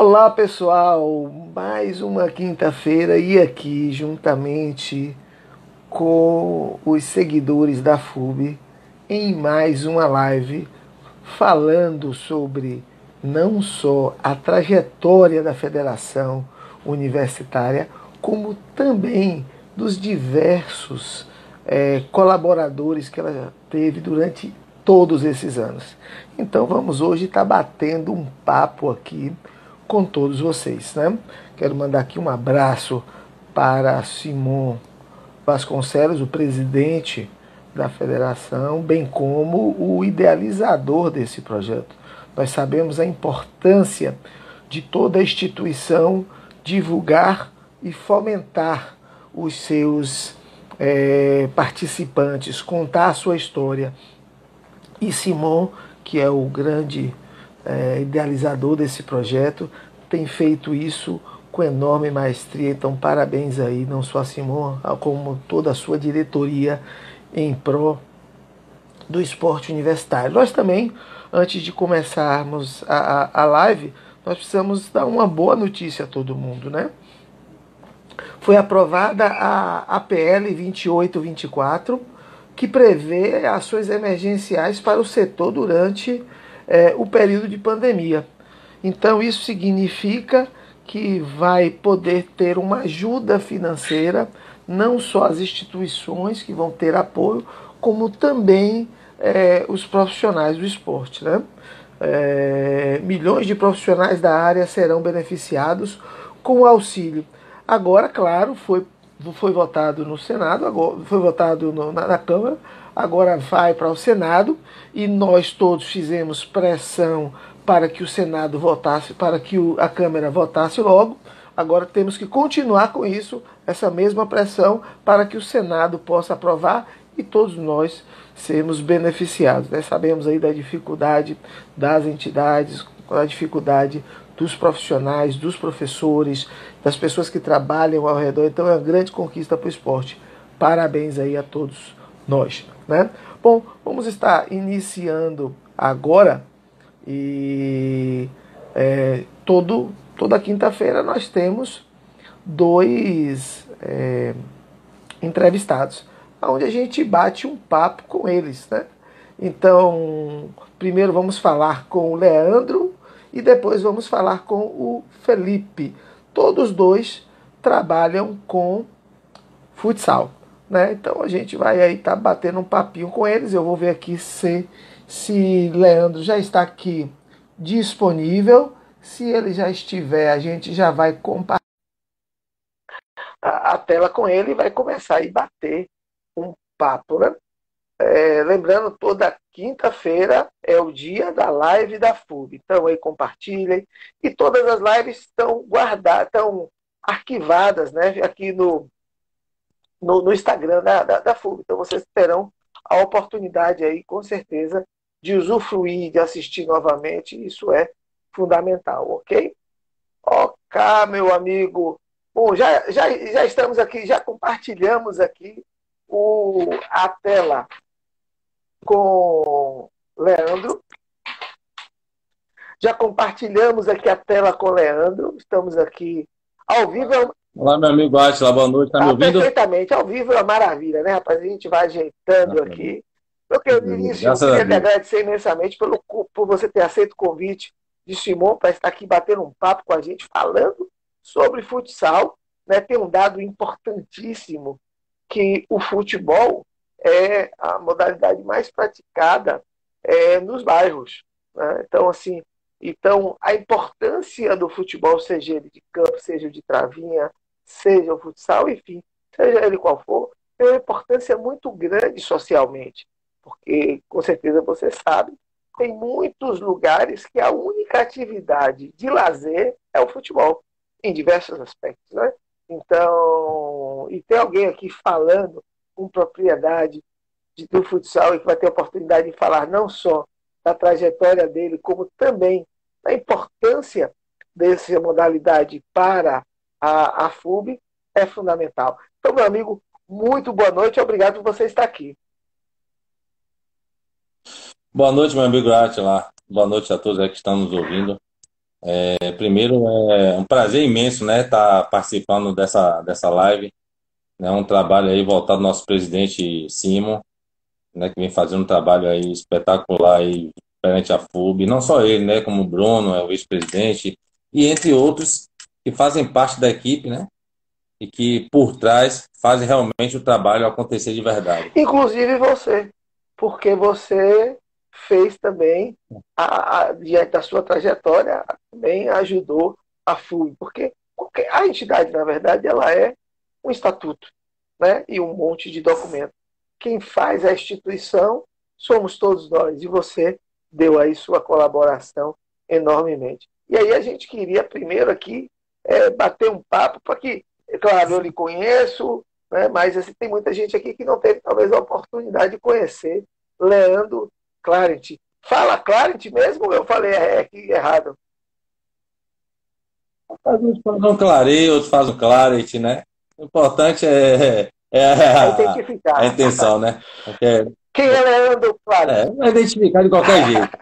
Olá pessoal, mais uma quinta-feira e aqui juntamente com os seguidores da FUB em mais uma live falando sobre não só a trajetória da federação universitária, como também dos diversos é, colaboradores que ela teve durante todos esses anos. Então vamos hoje estar tá batendo um papo aqui com todos vocês. Né? Quero mandar aqui um abraço para Simon Vasconcelos, o presidente da federação, bem como o idealizador desse projeto. Nós sabemos a importância de toda instituição divulgar e fomentar os seus é, participantes, contar a sua história. E Simon, que é o grande é, idealizador desse projeto, tem feito isso com enorme maestria. Então, parabéns aí, não só a Simon, como toda a sua diretoria em pró do esporte universitário. Nós também, antes de começarmos a, a, a live, nós precisamos dar uma boa notícia a todo mundo, né? Foi aprovada a APL 2824, que prevê ações emergenciais para o setor durante é, o período de pandemia. Então, isso significa que vai poder ter uma ajuda financeira, não só as instituições que vão ter apoio, como também é, os profissionais do esporte. Né? É, milhões de profissionais da área serão beneficiados com o auxílio. Agora, claro, foi, foi votado no Senado, agora, foi votado no, na, na Câmara, agora vai para o Senado e nós todos fizemos pressão para que o Senado votasse, para que o, a Câmara votasse logo. Agora temos que continuar com isso, essa mesma pressão, para que o Senado possa aprovar e todos nós sermos beneficiados. Né? Sabemos aí da dificuldade das entidades, da dificuldade dos profissionais, dos professores, das pessoas que trabalham ao redor. Então é uma grande conquista para o esporte. Parabéns aí a todos nós. Né? Bom, vamos estar iniciando agora e é, todo, toda quinta-feira nós temos dois é, entrevistados, onde a gente bate um papo com eles. Né? Então, primeiro vamos falar com o Leandro e depois vamos falar com o Felipe. Todos dois trabalham com futsal. Né? Então a gente vai aí tá batendo um papinho com eles. Eu vou ver aqui se, se Leandro já está aqui disponível. Se ele já estiver, a gente já vai compartilhar a, a tela com ele e vai começar a bater um papo. Né? É, lembrando, toda quinta-feira é o dia da live da FUB. Então aí compartilhem. E todas as lives estão guardadas, estão arquivadas né? aqui no, no, no Instagram da, da, da FUB. Então vocês terão a oportunidade aí, com certeza, de usufruir, de assistir novamente. Isso é fundamental, ok? Ok, meu amigo. Bom, já, já, já estamos aqui, já compartilhamos aqui o, a tela com Leandro. Já compartilhamos aqui a tela com Leandro. Estamos aqui ao vivo. Olá, meu amigo Atila, boa noite, tá me ah, ouvindo? Perfeitamente, ao vivo é uma maravilha, né, rapaz? A gente vai ajeitando ah, aqui. Eu quero início, eu queria lhe agradecer imensamente pelo, por você ter aceito o convite de Simon para estar aqui batendo um papo com a gente, falando sobre futsal. Né? Tem um dado importantíssimo que o futebol é a modalidade mais praticada é, nos bairros. Né? Então, assim, então a importância do futebol, seja ele de campo, seja de travinha, seja o futsal, enfim, seja ele qual for, tem uma importância muito grande socialmente, porque com certeza você sabe, tem muitos lugares que a única atividade de lazer é o futebol, em diversos aspectos, né? Então, e tem alguém aqui falando com propriedade de, do futsal e que vai ter a oportunidade de falar não só da trajetória dele, como também da importância dessa modalidade para a, a FUB é fundamental. Então, meu amigo, muito boa noite, obrigado por você estar aqui. Boa noite, meu amigo Atila. Boa noite a todos que estão nos ouvindo. É, primeiro, é um prazer imenso, né, estar tá participando dessa, dessa live. Né, um trabalho aí voltado ao nosso presidente Simon, né, que vem fazendo um trabalho aí espetacular aí perante a FUB. Não só ele, né, como o Bruno, é o ex-presidente, e entre outros que fazem parte da equipe, né, e que por trás fazem realmente o trabalho acontecer de verdade. Inclusive você, porque você fez também, a, a, diante da sua trajetória, também ajudou a FUB, porque a entidade, na verdade, ela é um estatuto né, e um monte de documento. Quem faz a instituição somos todos nós, e você deu aí sua colaboração enormemente. E aí a gente queria primeiro aqui é, bater um papo, porque, claro, eu lhe conheço, né, mas assim, tem muita gente aqui que não teve talvez a oportunidade de conhecer Leandro Clarent. Fala Clarent mesmo ou eu falei é, aqui errado? Uns fazem um clareio, outros fazem Clarent, né? O importante é, é a, a, intenção, né? Porque, Quem é Leandro Clarent? É, é identificar de qualquer jeito.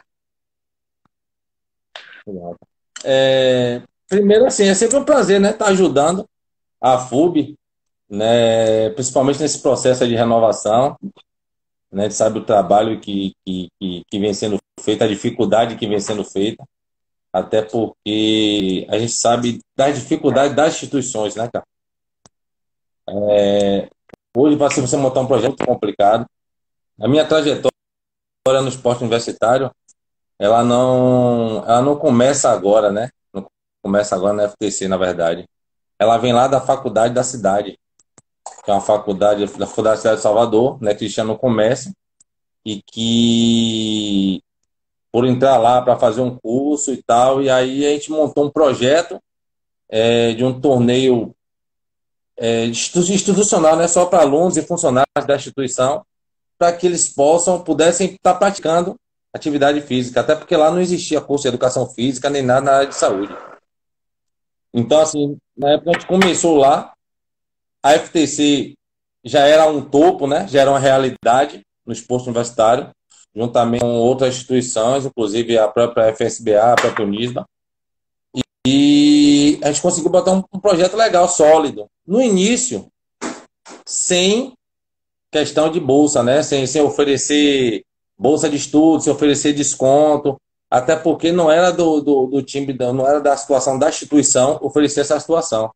É, primeiro, assim, é sempre um prazer, né? Estar tá ajudando a FUB, né? Principalmente nesse processo de renovação né? A gente sabe o trabalho que, que, que, vem sendo feito, a dificuldade que vem sendo feita, até porque a gente sabe das dificuldades das instituições, né, cara? É, hoje, para você montar um projeto complicado, a minha trajetória no esporte universitário, ela não, ela não começa agora, né? Não começa agora na FTC, na verdade. Ela vem lá da faculdade da cidade que é uma faculdade da Faculdade da Cidade de Salvador, né, Cristiano Comércio, e que por entrar lá para fazer um curso e tal, e aí a gente montou um projeto é, de um torneio é, institucional, né, só para alunos e funcionários da instituição, para que eles possam, pudessem estar tá praticando atividade física, até porque lá não existia curso de educação física nem nada na área de saúde. Então, assim, na época a gente começou lá, a FTC já era um topo, né? já era uma realidade no esporte universitário, juntamente com outras instituições, inclusive a própria FSBA, a própria Unisba. E a gente conseguiu botar um, um projeto legal, sólido. No início, sem questão de bolsa, né? Sem, sem oferecer bolsa de estudo, sem oferecer desconto, até porque não era do, do, do time, não era da situação da instituição oferecer essa situação.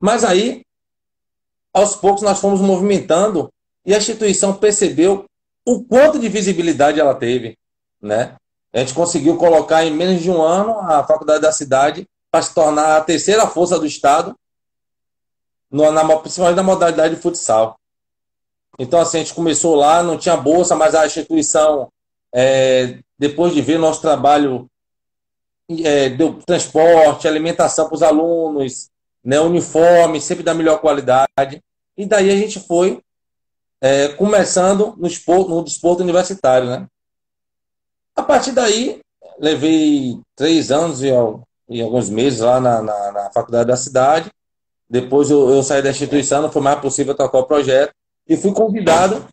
Mas aí aos poucos nós fomos movimentando e a instituição percebeu o quanto de visibilidade ela teve, né? A gente conseguiu colocar em menos de um ano a faculdade da cidade para se tornar a terceira força do estado, no, na, principalmente na modalidade de futsal. Então, assim, a gente começou lá, não tinha bolsa, mas a instituição, é, depois de ver nosso trabalho, é, deu transporte, alimentação para os alunos, né, uniforme, sempre da melhor qualidade. E daí a gente foi é, começando no, esporto, no desporto universitário, né? A partir daí, levei três anos e, e alguns meses lá na, na, na, faculdade da cidade. Depois eu, eu, saí da instituição, não foi mais possível tocar o projeto. E fui convidado,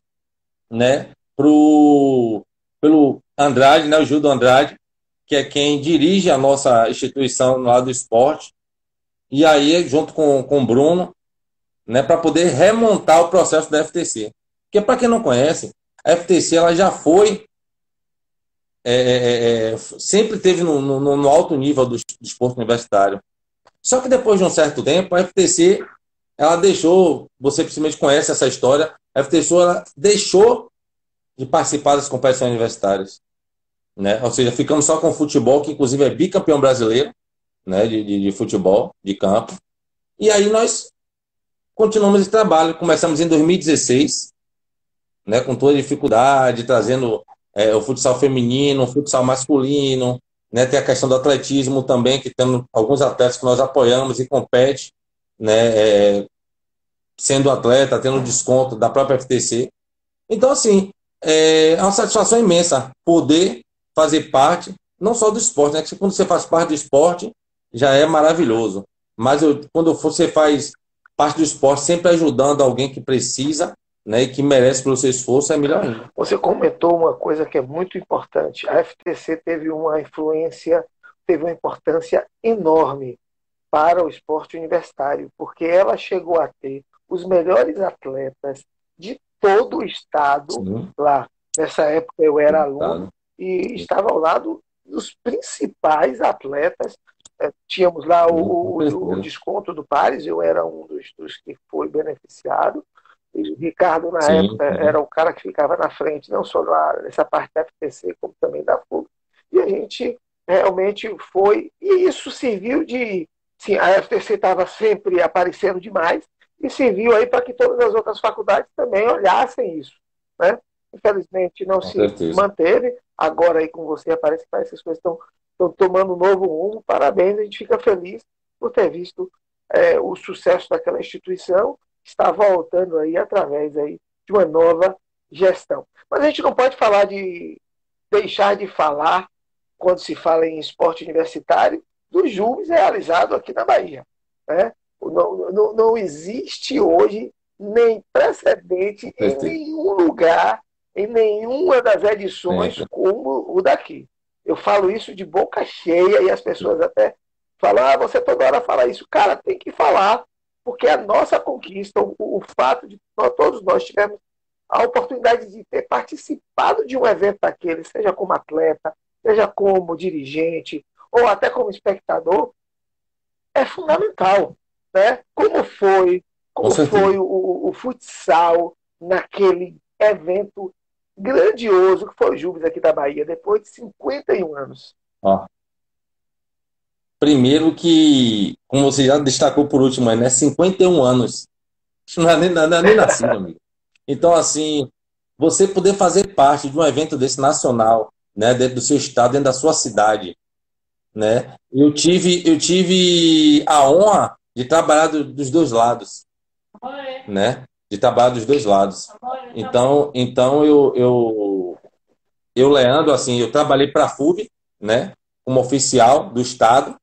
né, pro, pelo Andrade, né, o Gildo Andrade, que é quem dirige a nossa instituição lá do esporte. E aí, junto com, com o Bruno, né, para poder remontar o processo da FTC. Porque, para quem não conhece, a FTC ela já foi, é, é, é, é sempre teve no, no, no, alto nível do, esporte universitário. Só que depois de um certo tempo, a FTC ela deixou, você principalmente conhece essa história, a FTC ela deixou de participar das competições universitárias. Né? Ou seja, ficamos só com o futebol, que inclusive é bicampeão brasileiro né, de, de, de futebol, de campo. E aí nós continuamos esse trabalho. Começamos em 2016, né, com toda dificuldade, trazendo é, o futsal feminino, o futsal masculino, né, tem a questão do atletismo também, que temos alguns atletas que nós apoiamos e compete, né, é, sendo atleta, tendo desconto da própria FTC. Então, assim, é, é uma satisfação imensa poder fazer parte, não só do esporte, né, que quando você faz parte do esporte, já é maravilhoso. Mas eu, quando você faz parte do esporte sempre ajudando alguém que precisa né, e que merece pelo seu esforço, é melhor ainda. Você comentou uma coisa que é muito importante. A FTC teve uma influência teve uma importância enorme para o esporte universitário, porque ela chegou a ter os melhores atletas de todo o estado Sim. lá. Nessa época eu era aluno e estava ao lado dos principais atletas. É, tínhamos lá o, o, o desconto do Pares, eu era um dos, dos que foi beneficiado. O Ricardo, na Sim, época, era o cara que ficava na frente, não só lá nessa parte da FTC, como também da FUG. E a gente realmente foi. E isso serviu de. Sim, a FTC estava sempre aparecendo demais, e serviu aí para que todas as outras faculdades também olhassem isso. Né? Infelizmente não com se certeza. manteve. Agora aí com você aparece que essas coisas estão, estão tomando um novo rumo. Parabéns, a gente fica feliz por ter visto é, o sucesso daquela instituição está voltando aí através aí de uma nova gestão. Mas a gente não pode falar de deixar de falar quando se fala em esporte universitário dos júris realizados aqui na Bahia. Né? Não, não, não existe hoje nem precedente em nenhum lugar, em nenhuma das edições como o daqui. Eu falo isso de boca cheia e as pessoas até falam, ah, você toda hora fala isso. Cara, tem que falar, porque a nossa conquista, o, o fato de nós, todos nós tivemos a oportunidade de ter participado de um evento daquele, seja como atleta, seja como dirigente, ou até como espectador, é fundamental né? Como foi, como foi o, o, futsal naquele evento grandioso que foi o Júbilo aqui da Bahia, depois de 51 anos. Ó. Primeiro que, como você já destacou por último, né? 51 anos. Não é nem, é nem nascido, amigo. Então, assim, você poder fazer parte de um evento desse nacional, né, dentro do seu estado, dentro da sua cidade, né? Eu tive, eu tive a honra de trabalhar do, dos dois lados, né? De trabalhar dos dois lados. Então, então eu, eu, eu Leandro, assim, eu trabalhei para a FUB, né? Como oficial do Estado,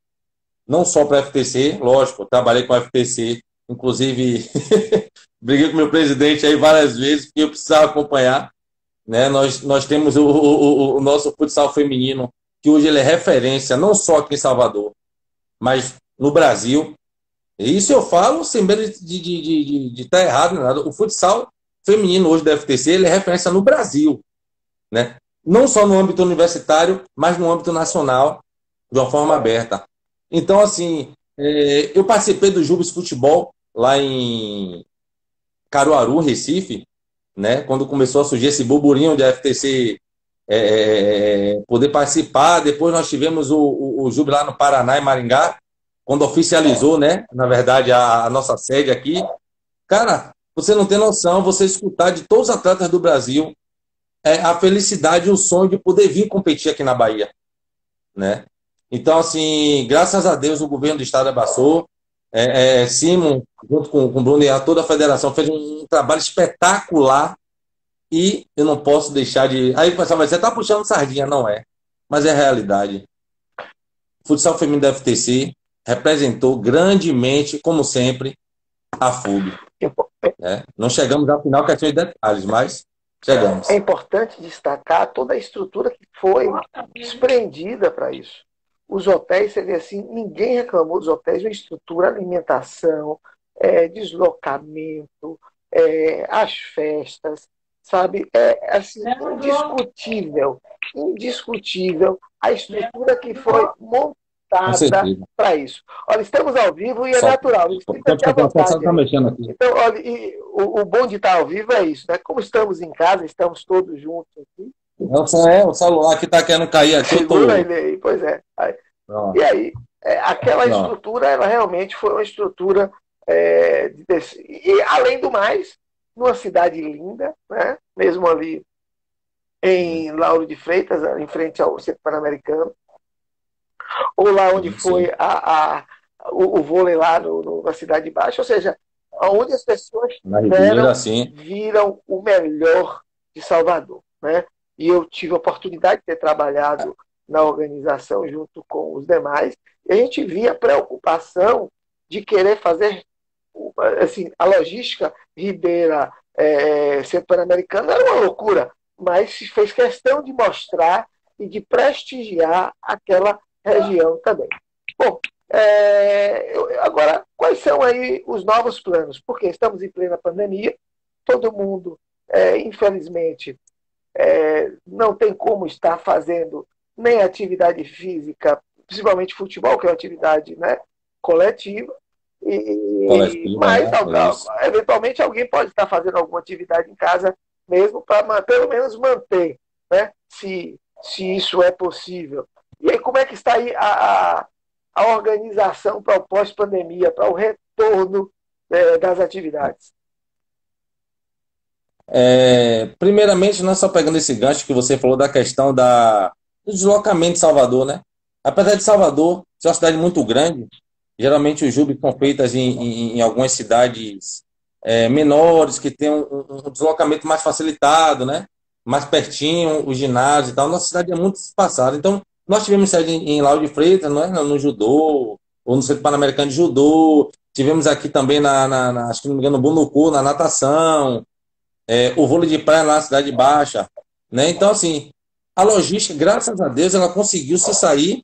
não só para a FTC, lógico, trabalhei com a FTC, inclusive briguei com meu presidente aí várias vezes, porque eu precisava acompanhar. Né? Nós, nós temos o, o, o nosso futsal feminino, que hoje ele é referência, não só aqui em Salvador, mas no Brasil. Isso eu falo sem medo de estar de, de, de, tá errado, nada. O futsal feminino hoje da FTC ele é referência no Brasil. Né? Não só no âmbito universitário, mas no âmbito nacional, de uma forma aberta. Então, assim, é, eu participei do Jubes Futebol lá em Caruaru, Recife, né? quando começou a surgir esse burburinho de FTC é, é, é, poder participar. Depois nós tivemos o, o, o Júbilo lá no Paraná e Maringá, quando oficializou, né, na verdade, a, a, nossa sede aqui. Cara, você não tem noção, você escutar de todos os atletas do Brasil é, a felicidade e o sonho de poder vir competir aqui na Bahia, né? Então, assim, graças a Deus o governo do estado abraçou, é, é, Simon, junto com, com o Bruno e a toda a federação, fez um, um trabalho espetacular e eu não posso deixar de. Aí o pessoal vai dizer, você tá puxando sardinha, não é. Mas é realidade. O futsal feminino da FTC representou grandemente, como sempre, a FUB. É, não chegamos à final questão de detalhes, mas chegamos. É importante destacar toda a estrutura que foi desprendida para isso. Os hotéis, você vê assim, ninguém reclamou dos hotéis, uma estrutura, alimentação, é, deslocamento, é, as festas, sabe? É assim, indiscutível, indiscutível a estrutura que foi montada para isso. Olha, estamos ao vivo e é Só, natural. Tá mexendo aqui. Então, olha, e, o, o bom de estar ao vivo é isso, né? Como estamos em casa, estamos todos juntos aqui. Não, é o celular que está querendo cair aqui. Segura tô... ele aí, pois é. Aí, e aí, é, aquela estrutura, ela realmente foi uma estrutura é, de, e além do mais, numa cidade linda, né? mesmo ali em Lauro de Freitas, em frente ao Centro Pan-Americano, ou lá onde sim, foi A, a, o, o vôlei lá no, no, na Cidade de Baixo, ou seja, onde as pessoas viram, assim. viram o melhor de Salvador. Né? E eu tive a oportunidade de ter trabalhado na organização junto com os demais, e a gente via a preocupação de querer fazer assim, a logística Ribeira é, Centro Pan-Americano era uma loucura, mas se fez questão de mostrar e de prestigiar aquela região também. Bom, é, agora, quais são aí os novos planos? Porque estamos em plena pandemia, todo mundo, é, infelizmente, é, não tem como estar fazendo nem atividade física, principalmente futebol, que é uma atividade né, coletiva, e, coletiva mas né? eventualmente alguém pode estar fazendo alguma atividade em casa mesmo para pelo menos manter, né, se, se isso é possível. E aí, como é que está aí a, a organização para o pós-pandemia, para o retorno é, das atividades? É, primeiramente, não é só pegando esse gancho que você falou da questão da, do deslocamento de Salvador, né? Apesar de Salvador ser uma cidade muito grande, geralmente os jubes são feitas em, em, em algumas cidades é, menores, que tem um, um, deslocamento mais facilitado, né? Mais pertinho, o ginásio e tal. Nossa cidade é muito espaçada. Então, nós tivemos sede em, em Lauro de Freitas, não é? no judô, ou no Centro Pan-Americano de Judô. Tivemos aqui também, na, na, na, acho que não me engano, no Bunucu, na natação. É, o vôlei de praia lá na Cidade Baixa. Né? Então, assim, a logística, graças a Deus, ela conseguiu se sair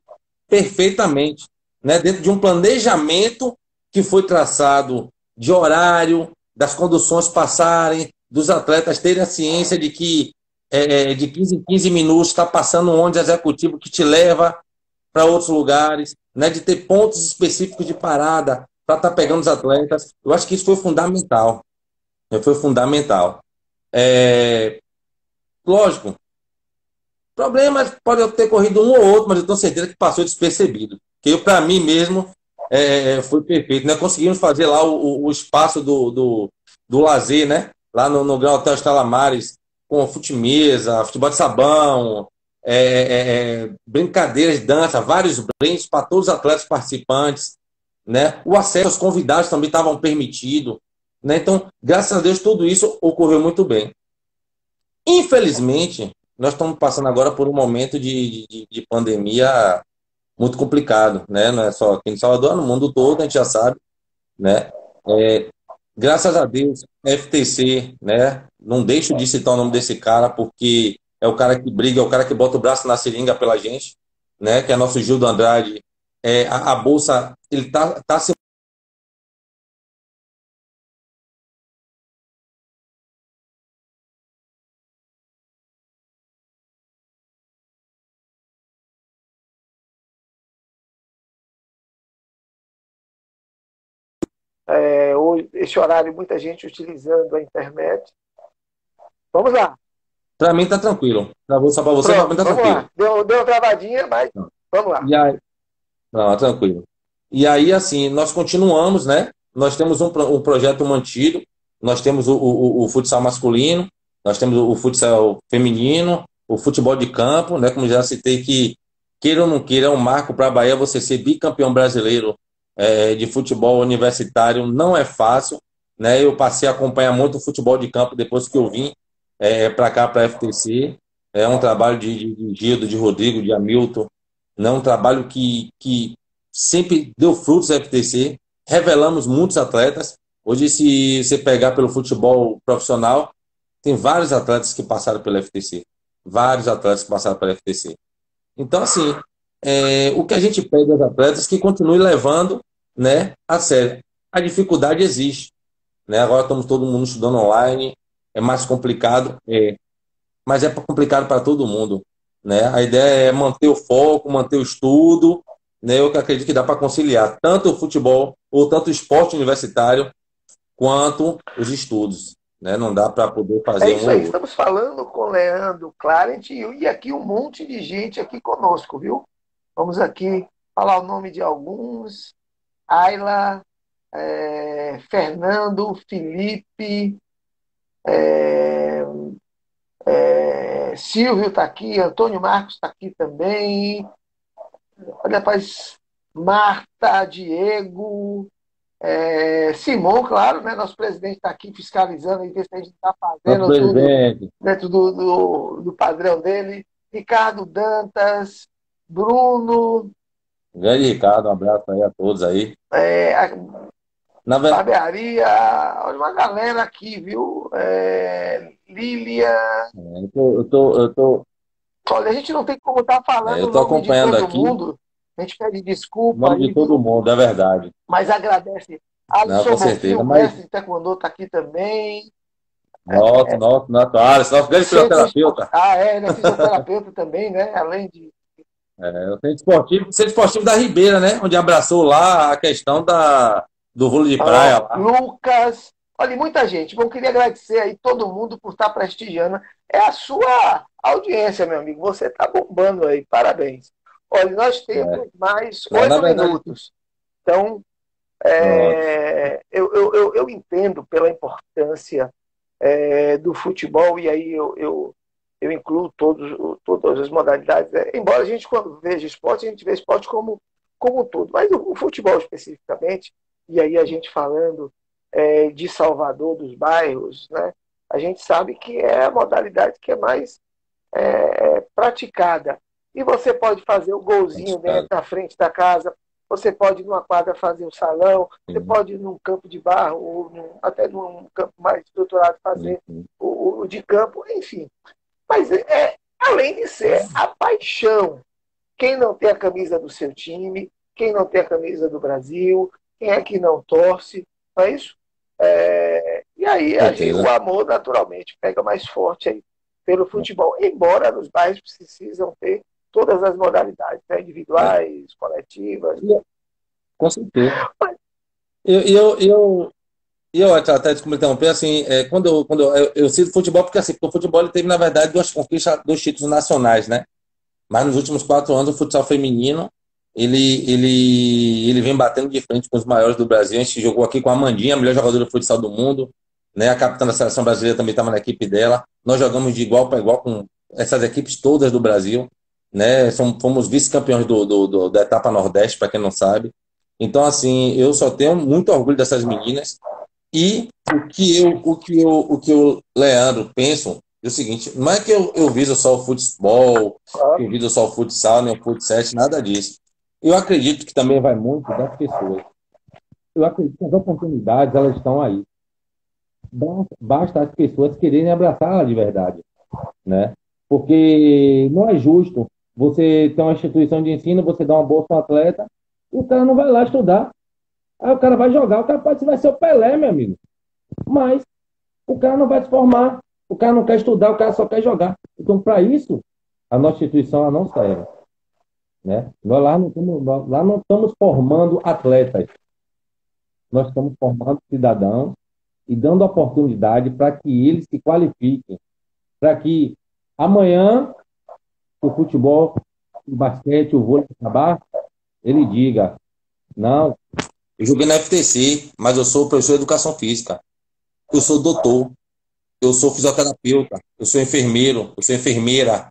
perfeitamente. Né? Dentro de um planejamento que foi traçado de horário, das conduções passarem, dos atletas terem a ciência de que é, é, de 15 em 15 minutos, está passando um ônibus executivo que te leva para outros lugares, né, de ter pontos específicos de parada para estar tá pegando os atletas. Eu acho que isso foi fundamental. Foi fundamental. É... Lógico, problemas podem ter corrido um ou outro, mas eu tenho certeza que passou despercebido. Que para mim mesmo é, foi perfeito. Né? Conseguimos fazer lá o, o espaço do, do, do lazer, né? lá no, no Gran Hotel Estalamares, com fute-mesa, futebol de sabão, é, é, é brincadeiras, dança, vários brindes para todos os atletas participantes. Né? O acesso aos convidados também estavam permitido. Né? Então, graças a Deus, tudo isso ocorreu muito bem. Infelizmente, nós estamos passando agora por um momento de, de, de pandemia muito complicado, né? Não é só aqui em Salvador, no mundo todo, a gente já sabe, né? É, graças a Deus, FTC, né? Não deixo de citar o nome desse cara, porque é o cara que briga, é o cara que bota o braço na seringa pela gente, né? Que é nosso Gildo Andrade. É, a, a bolsa, ele tá, tá se esse horário, muita gente utilizando a internet. Vamos lá. Para mim tá tranquilo. Para você, para mim tá tranquilo. Lá. Deu, deu uma travadinha, mas Não. vamos lá. E aí... Não, tranquilo. E aí, assim, nós continuamos, né? Nós temos um, um projeto mantido, nós temos o, o, o, futsal masculino, nós temos o futsal feminino, o futebol de campo, né? Como já citei que, queira ou não queira, é um marco para a Bahia você ser bicampeão brasileiro é, de futebol universitário não é fácil. Né? Eu passei a acompanhar muito o futebol de campo depois que eu vim é, para cá, para a FTC. É um trabalho de, de, de Gildo, de Rodrigo, de Hamilton. Né? Um trabalho que, que sempre deu frutos à FTC. Revelamos muitos atletas. Hoje, se você pegar pelo futebol profissional, tem vários atletas que passaram pela FTC. Vários atletas que passaram pela FTC. Então, assim, é, o que a gente pede aos atletas é que continue levando né, a sério. A dificuldade existe. Né? Agora estamos todo mundo estudando online, é mais complicado, é, mas é complicado para todo mundo. Né? A ideia é manter o foco, manter o estudo. Né? Eu acredito que dá para conciliar tanto o futebol, ou tanto o esporte universitário, quanto os estudos. Né? Não dá para poder fazer é isso um aí. Estamos falando com Leandro Clarent e aqui um monte de gente aqui conosco, viu? Vamos aqui falar o nome de alguns. Ayla, é, Fernando, Felipe, é, é, Silvio está aqui, Antônio Marcos está aqui também. Olha, rapaz, Marta, Diego, é, Simão, claro, né? Nosso presidente está aqui fiscalizando e ver se a gente está fazendo tudo dentro do, do, do padrão dele. Ricardo Dantas, Bruno, Grande Ricardo, um abraço aí a todos aí. É, a Na barbearia, olha uma galera aqui, viu? É, Lília. É, eu, tô, eu, tô, eu tô. Olha, a gente não tem como estar tá falando. É, eu tô acompanhando aqui. Mundo. A gente pede desculpa. Nome de todo mundo, é verdade. Mas agradece. Alisson Não, com certeza, o mas- mestre de Taekwondo está aqui também. Nosso, nosso, nosso, Alisson, nosso grande fisioterapeuta. Ah, é, ele é fisioterapeuta também, né? Além de. É, o centro esportivo, centro esportivo da Ribeira, né? Onde abraçou lá a questão da, do vôlei de praia. Ah. Lucas. Olha, muita gente. Bom, queria agradecer aí todo mundo por estar prestigiando. É a sua audiência, meu amigo. Você está bombando aí. Parabéns. Olha, nós temos mais Não, oito verdade- minutos. Então, é, eu, eu, eu, eu entendo pela importância é, do futebol, e aí eu, eu, eu incluo todos, todas as modalidades. né? Embora a gente, quando veja esporte, a gente vê esporte como, como um todo. Mas o, futebol especificamente, e aí a gente falando é, de Salvador, dos bairros, né? a gente sabe que é a modalidade que é mais é, praticada. E você pode fazer o golzinho Praticada. dentro da frente da casa, você pode numa quadra fazer um salão, você Uhum. pode ir num campo de barro, ou num- até num campo mais estruturado fazer Uhum. o, o de campo, enfim. Mas é, além de ser a paixão. Quem não tem a camisa do seu time, quem não tem a camisa do Brasil, quem é que não torce, não é isso? É, e aí a gente, o amor naturalmente pega mais forte aí pelo futebol, embora nos bairros precisam ter todas as modalidades, né? individuais, coletivas. Com certeza. Eu, eu, eu, eu até, até desculpa interromper, assim, é, quando, eu, quando eu, eu, eu cito futebol, porque assim, porque o futebol ele teve, na verdade, duas conquistas, dois títulos nacionais, né? Mas nos últimos quatro anos, o futsal feminino, ele, ele, ele vem batendo de frente com os maiores do Brasil. A gente jogou aqui com a Amandinha, a melhor jogadora de futsal do mundo, né? A capitã da seleção brasileira também estava na equipe dela. Nós jogamos de igual para igual com essas equipes todas do Brasil, né? Fomos vice-campeões do, do, do- da etapa Nordeste, para quem não sabe. Então, assim, eu só tenho muito orgulho dessas meninas. E o que eu, o que eu, o que eu, Leandro, penso é o seguinte: não é que eu, eu viso só o futebol, eu viso só o futsal, nem o futsal, nada disso. Eu acredito que também vai muito das pessoas. Eu acredito que as oportunidades, elas estão aí. Basta- as pessoas quererem abraçá-la de verdade, né? Porque não é justo você ter uma instituição de ensino, você dá uma bolsa ao atleta, e o cara não vai lá estudar. Aí o cara vai jogar, o cara pode vai ser o Pelé, meu amigo. Mas o cara não vai se formar, o cara não quer estudar, o cara só quer jogar. Então, para isso, a nossa instituição ela não serve. Né? Nós lá não, estamos, lá não estamos formando atletas. Nós estamos formando cidadãos e dando oportunidade para que eles se qualifiquem. Para que amanhã o futebol, o basquete, o vôlei acabar, ele diga: não, eu joguei na FTC, mas eu sou professor de educação física. Eu sou doutor. Eu sou fisioterapeuta. Eu sou enfermeiro. Eu sou enfermeira.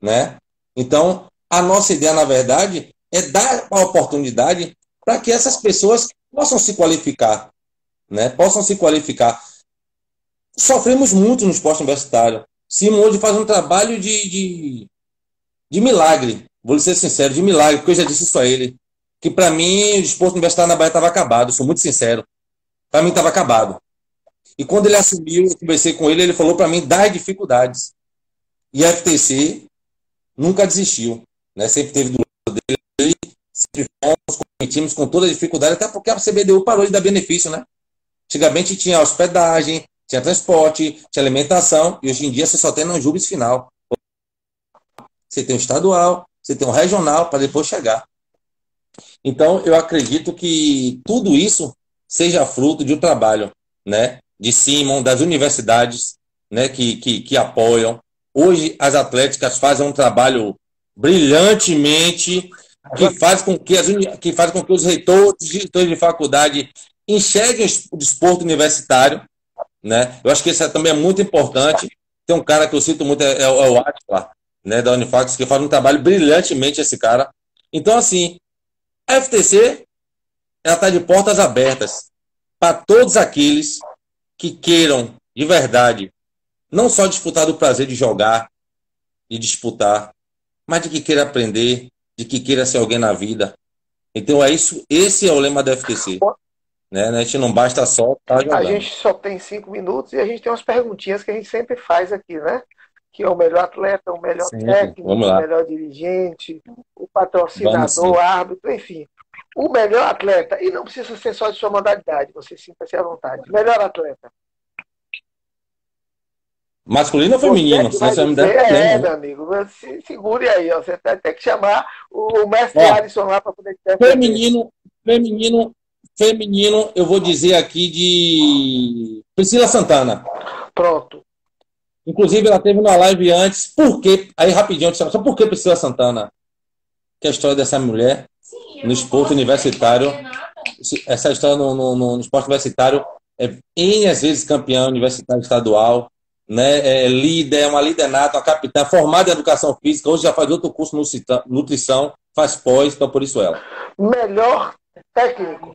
Né? Então, a nossa ideia, na verdade, é dar a oportunidade para que essas pessoas possam se qualificar. Né? Possam se qualificar. Sofremos muito no esporte universitário. Simon hoje faz um trabalho de, de, de milagre. Vou ser sincero, de milagre, porque eu já disse isso a ele que para mim o esporte universitário na Bahia estava acabado, sou muito sincero. Para mim estava acabado. E quando ele assumiu, eu conversei com ele, ele falou para mim das dificuldades. E a FTC nunca desistiu, né? Sempre teve do lado dele, sempre fomos, competimos com toda a dificuldade, até porque a CBDU parou de dar benefício, né? Antigamente tinha hospedagem, tinha transporte, tinha alimentação, e hoje em dia você só tem no júbilo final. Você tem o estadual, você tem o regional, para depois chegar. Então, eu acredito que tudo isso seja fruto de um trabalho, né? De Simon, das universidades, né? Que, que, que apoiam. Hoje, as atléticas fazem um trabalho brilhantemente que faz com que, as, que faz com que os reitores, diretores de faculdade enxerguem o desporto universitário, né? Eu acho que isso também é muito importante. Tem um cara que eu cito muito, é, é é o Atila, né? Da Unifax, que faz um trabalho brilhantemente, esse cara. Então, assim, a FTC está de portas abertas para todos aqueles que queiram, de verdade, não só desfrutar do prazer de jogar e disputar, mas de que queira aprender, de que queira ser alguém na vida. Então é isso, esse é o lema da FTC. Né? A gente não basta só estar A jogando. gente só tem cinco minutos e a gente tem umas perguntinhas que a gente sempre faz aqui, né? Que é o melhor atleta, o melhor Sim, técnico, o melhor dirigente, o patrocinador, o árbitro, enfim. O melhor atleta, e não precisa ser só de sua modalidade, você sinta-se à vontade. Melhor atleta. Masculino ou feminino? Você é me é, problema. meu amigo, você segure aí, ó. Você vai ter que chamar o mestre Ó, Alisson lá para poder te defender. Feminino, feminino, feminino, eu vou dizer aqui de Priscila Santana. Pronto. Inclusive, ela teve uma live antes. Por quê? Aí, rapidinho, só por que Priscila Santana? Que é a história dessa mulher no esporte universitário. Essa história no, no, no esporte universitário é N às vezes campeã universitário estadual, né? É líder, é uma líder nata, uma capitã, formada em educação física, hoje já faz outro curso nutrição, nutrição faz pós, então por isso ela. Melhor técnico.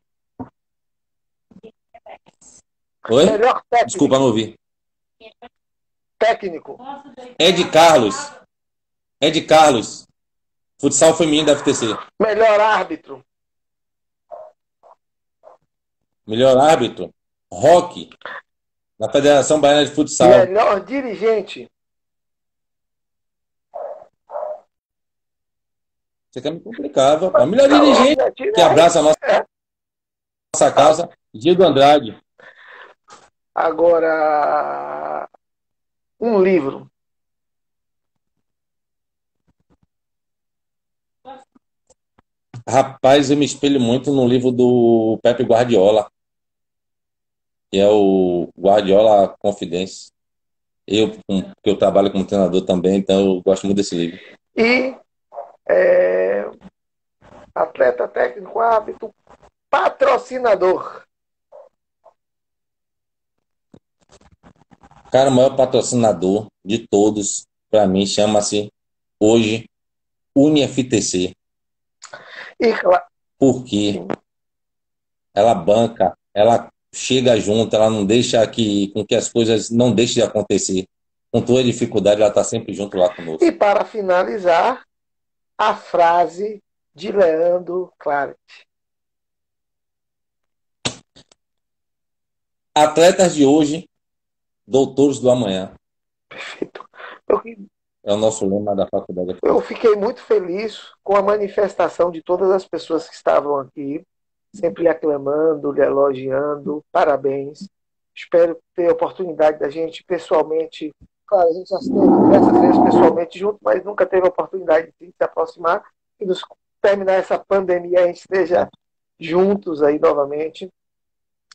Oi? Melhor técnico. Desculpa, não ouvi. Técnico. Ed Carlos. Ed Carlos. Futsal feminino da FTC. Melhor árbitro. Melhor árbitro. Rock. Na Federação Baiana de Futsal. Melhor dirigente. Você quer me complicar, rapaz. Melhor dirigente que abraça a nossa, É. nossa causa. Andrade. Agora, um livro. Rapaz, eu me espelho muito no livro do Pepe Guardiola. Que é o Guardiola Confidência. Eu, porque eu trabalho como treinador também, então eu gosto muito desse livro. E é, atleta técnico, árbitro, patrocinador. Cara, o maior patrocinador de todos, para mim, chama-se hoje UniFTC. E cla- porque ela banca, ela chega junto, ela não deixa que, com que as coisas não deixem de acontecer. Com toda dificuldade, ela está sempre junto lá conosco. e para finalizar, a frase de Leandro Claret. Atletas de hoje, doutores do amanhã. Perfeito. Eu, É o nosso lema da faculdade. eu fiquei muito feliz com a manifestação de todas as pessoas que estavam aqui, sempre lhe aclamando, lhe elogiando. Parabéns. Espero ter a oportunidade da gente pessoalmente. Claro, a gente já esteve diversas vezes pessoalmente junto, mas nunca teve a oportunidade de se aproximar e nos terminar essa pandemia a gente esteja juntos aí novamente.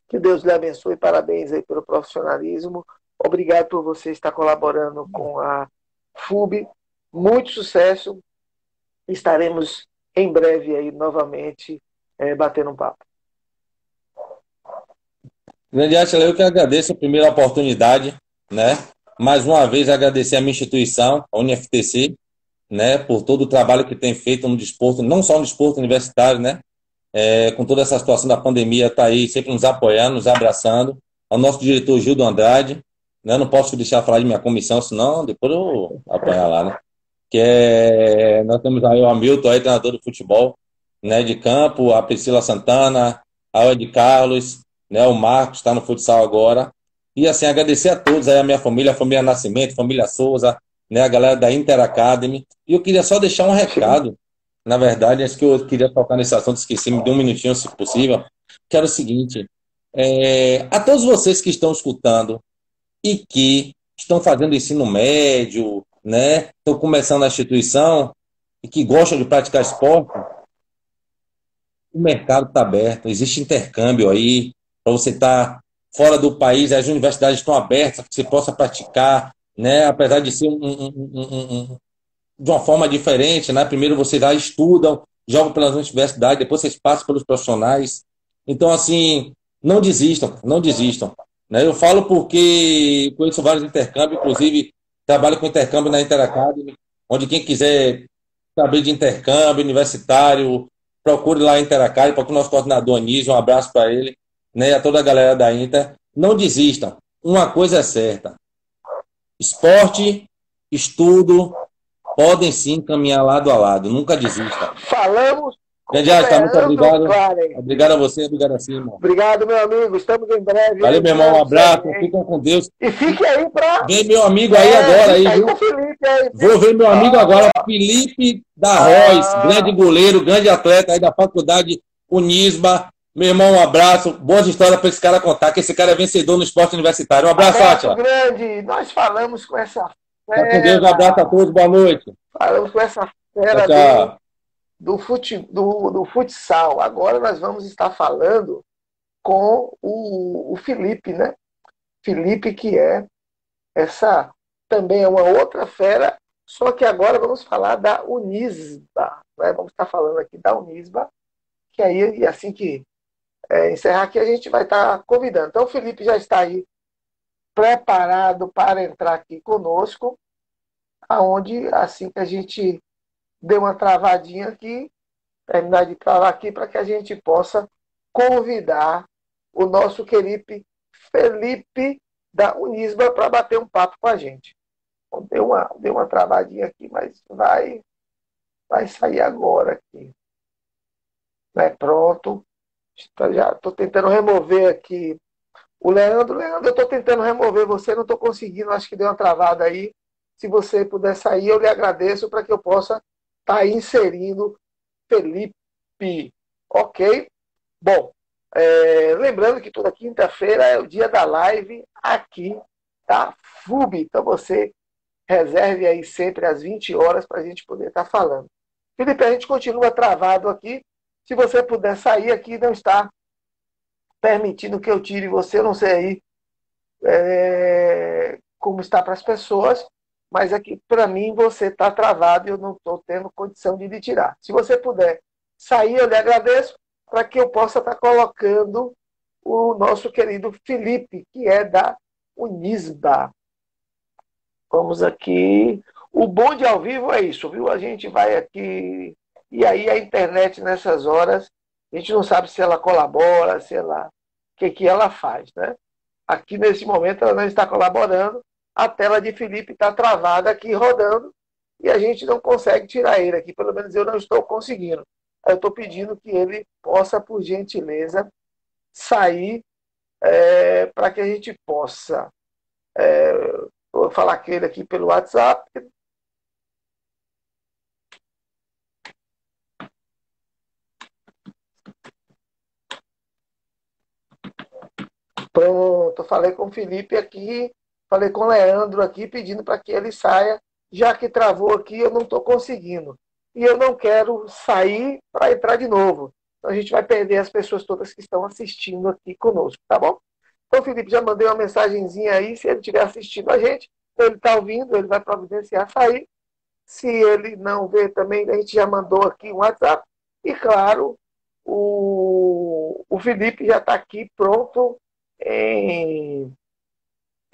Que Deus lhe abençoe. Parabéns aí pelo profissionalismo. Obrigado por você estar colaborando com a FUB. Muito sucesso. Estaremos em breve aí novamente eh, batendo um papo. Grande Atila, eu que agradeço a primeira oportunidade, né? Mais uma vez agradecer a minha instituição, a UniFTC, né? Por todo o trabalho que tem feito no desporto, não só no desporto universitário, né? É, com toda essa situação da pandemia, tá aí sempre nos apoiando, nos abraçando. Ao nosso diretor Gildo Andrade, né? Não posso deixar de falar de minha comissão, senão depois eu apanhar lá, né? Que é, nós temos aí o Hamilton, aí, treinador de futebol, né? De campo, a Priscila Santana, a Ed Carlos, né? O Marcos está no futsal agora. E assim, agradecer a todos aí, a minha família, a família Nascimento, família Souza, né? A galera da Inter Academy. E eu queria só deixar um recado. Na verdade, acho que eu queria tocar nesse assunto, esqueci, me dê um minutinho, se possível. Que era o seguinte: é, a todos vocês que estão escutando e que estão fazendo ensino médio, né? Estão começando a instituição e que gostam de praticar esporte, o mercado está aberto, existe intercâmbio aí para você estar fora do país, as universidades estão abertas para que você possa praticar, né? Apesar de ser um, um, um, de uma forma diferente, né? Primeiro vocês lá estudam, jogam pelas universidades, depois vocês passam pelos profissionais. Então, assim, não desistam, não desistam. Né? Eu falo porque conheço vários intercâmbios, inclusive trabalho com intercâmbio na Interacademy, onde quem quiser saber de intercâmbio universitário, procure lá a Interacademy, procure o nosso coordenador Anísio, um abraço para ele, né? A toda a galera da Inter. Não desistam. Uma coisa é certa. Esporte, estudo, podem sim caminhar lado a lado. Nunca desista. Falamos Grande Átila, muito obrigado. Claren. Obrigado a você, obrigado a si, irmão. Obrigado, meu amigo. Estamos em breve. Valeu, meu irmão. Um abraço. Fiquem com Deus. E fique aí para. Vem meu amigo aí é, agora, aí, viu? Aí, Vou ver meu amigo ah, agora, Felipe da Rois, ah, grande goleiro, grande atleta aí da faculdade Unisba. Meu irmão, um abraço. Boas histórias para esse cara contar, que esse cara é vencedor no esporte universitário. Um abraço, abraço Átila. grande. Nós falamos com essa fera. Tá com Deus, um abraço a todos. Boa noite. Falamos com essa fera tchau, tchau. Do, fute, do, do futsal. Agora nós vamos estar falando com o, o Felipe, né? Felipe, que é essa também é uma outra fera, só que agora vamos falar da Unisba. Né? Vamos estar falando aqui da Unisba, que aí, assim que é, encerrar aqui, a gente vai estar convidando. Então, o Felipe já está aí preparado para entrar aqui conosco, aonde assim que a gente deu uma travadinha aqui, terminar de travar aqui, para que a gente possa convidar o nosso querido Felipe da Unisba para bater um papo com a gente. Deu uma, deu uma travadinha aqui, mas vai, vai sair agora aqui. Né? Pronto. Já estou tentando remover aqui o Leandro. Leandro, eu estou tentando remover você, não estou conseguindo, acho que deu uma travada aí. Se você puder sair, eu lhe agradeço para que eu possa tá inserindo Felipe. Ok? Bom, é, lembrando que toda quinta-feira é o dia da live aqui da FUB. Então você reserve aí sempre às 20 horas para a gente poder estar tá falando. Felipe, a gente continua travado aqui. Se você puder sair aqui, não está permitindo que eu tire você, não sei aí é, como está para as pessoas, mas aqui para mim você está travado e eu não estou tendo condição de lhe tirar. Se você puder sair, eu lhe agradeço para que eu possa estar tá colocando o nosso querido Felipe, que é da Unisba. Vamos aqui. O bom de ao vivo é isso, viu? A gente vai aqui e aí a internet nessas horas, a gente não sabe se ela colabora, se ela. O que, que ela faz, né? Aqui nesse momento ela não está colaborando, a tela de Felipe está travada aqui rodando e a gente não consegue tirar ele aqui, pelo menos eu não estou conseguindo. Eu estou pedindo que ele possa, por gentileza, sair é, para que a gente possa. É, vou falar com ele aqui pelo WhatsApp, Pronto, falei com o Felipe aqui, falei com o Leandro aqui, pedindo para que ele saia, já que travou aqui, eu não estou conseguindo. E eu não quero sair para entrar de novo. Então a gente vai perder as pessoas todas que estão assistindo aqui conosco, tá bom? Então, Felipe, já mandei uma mensagenzinha aí, se ele estiver assistindo a gente, ele está ouvindo, ele vai providenciar sair. Se ele não ver também, a gente já mandou aqui um WhatsApp. E claro, o, o Felipe já está aqui pronto em,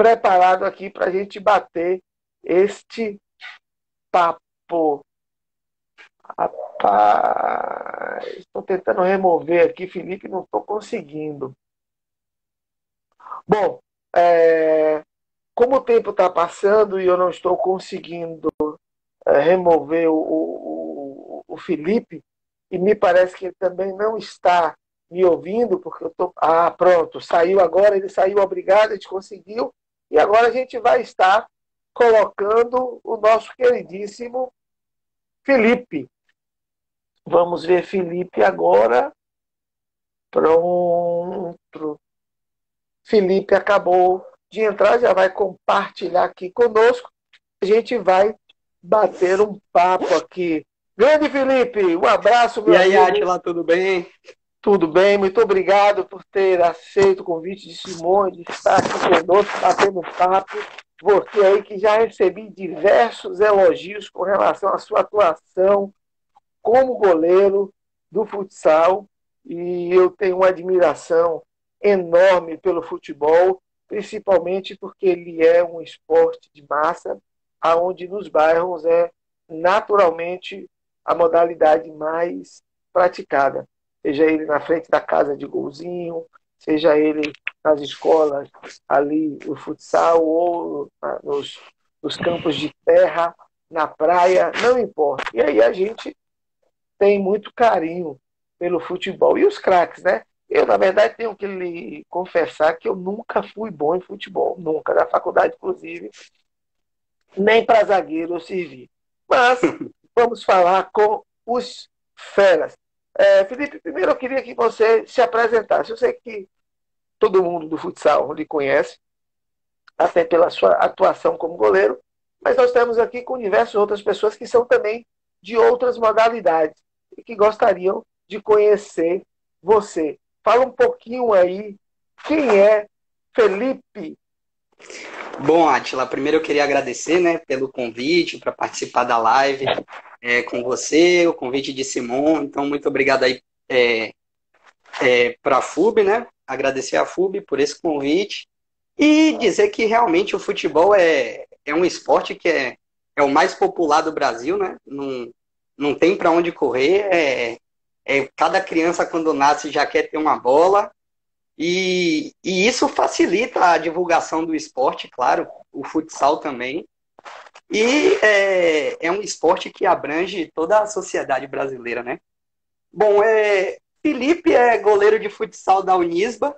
preparado aqui para a gente bater este papo. Rapaz, estou tentando remover aqui, Felipe, não estou conseguindo. Bom, é, como o tempo está passando e eu não estou conseguindo é, remover o, o, o, Felipe, e me parece que ele também não está me ouvindo, porque eu tô. Ah, pronto, saiu agora, ele saiu, obrigado, a gente conseguiu. E agora a gente vai estar colocando o nosso queridíssimo Felipe. Vamos ver Felipe agora. Pronto. Felipe acabou de entrar, já vai compartilhar aqui conosco. A gente vai bater um papo aqui. Grande Felipe, um abraço, meu E aí, Atila, tudo bem? Tudo bem, muito obrigado por ter aceito o convite de Simone, de estar aqui conosco, batendo papo. Você aí que já recebi diversos elogios com relação à sua atuação como goleiro do futsal e eu tenho uma admiração enorme pelo futebol, principalmente porque ele é um esporte de massa, aonde nos bairros é naturalmente a modalidade mais praticada seja ele na frente da casa de golzinho, seja ele nas escolas ali, o futsal, ou nos, nos campos de terra, na praia, não importa. E aí a gente tem muito carinho pelo futebol. E os craques, né? Eu, na verdade, tenho que lhe confessar que eu nunca fui bom em futebol. Nunca. Na faculdade, inclusive, nem para zagueiro eu servi. Mas vamos falar com os feras. É, Felipe, primeiro eu queria que você se apresentasse. Eu sei que todo mundo do futsal lhe conhece, até pela sua atuação como goleiro, mas nós estamos aqui com diversas outras pessoas que são também de outras modalidades e que gostariam de conhecer você. Fala um pouquinho aí quem é Felipe. Bom, Atila, primeiro eu queria agradecer né, pelo convite para participar da live é, com você, o convite de Simon. Então, muito obrigado aí é, é, para a FUB, né? Agradecer a FUB por esse convite e dizer que realmente o futebol é, é um esporte que é, é o mais popular do Brasil, né? Não, não tem para onde correr. É, é, cada criança, quando nasce, já quer ter uma bola. E, e isso facilita a divulgação do esporte, claro, o futsal também. E é, é um esporte que abrange toda a sociedade brasileira, né? Bom, é, Felipe é goleiro de futsal da Unisba,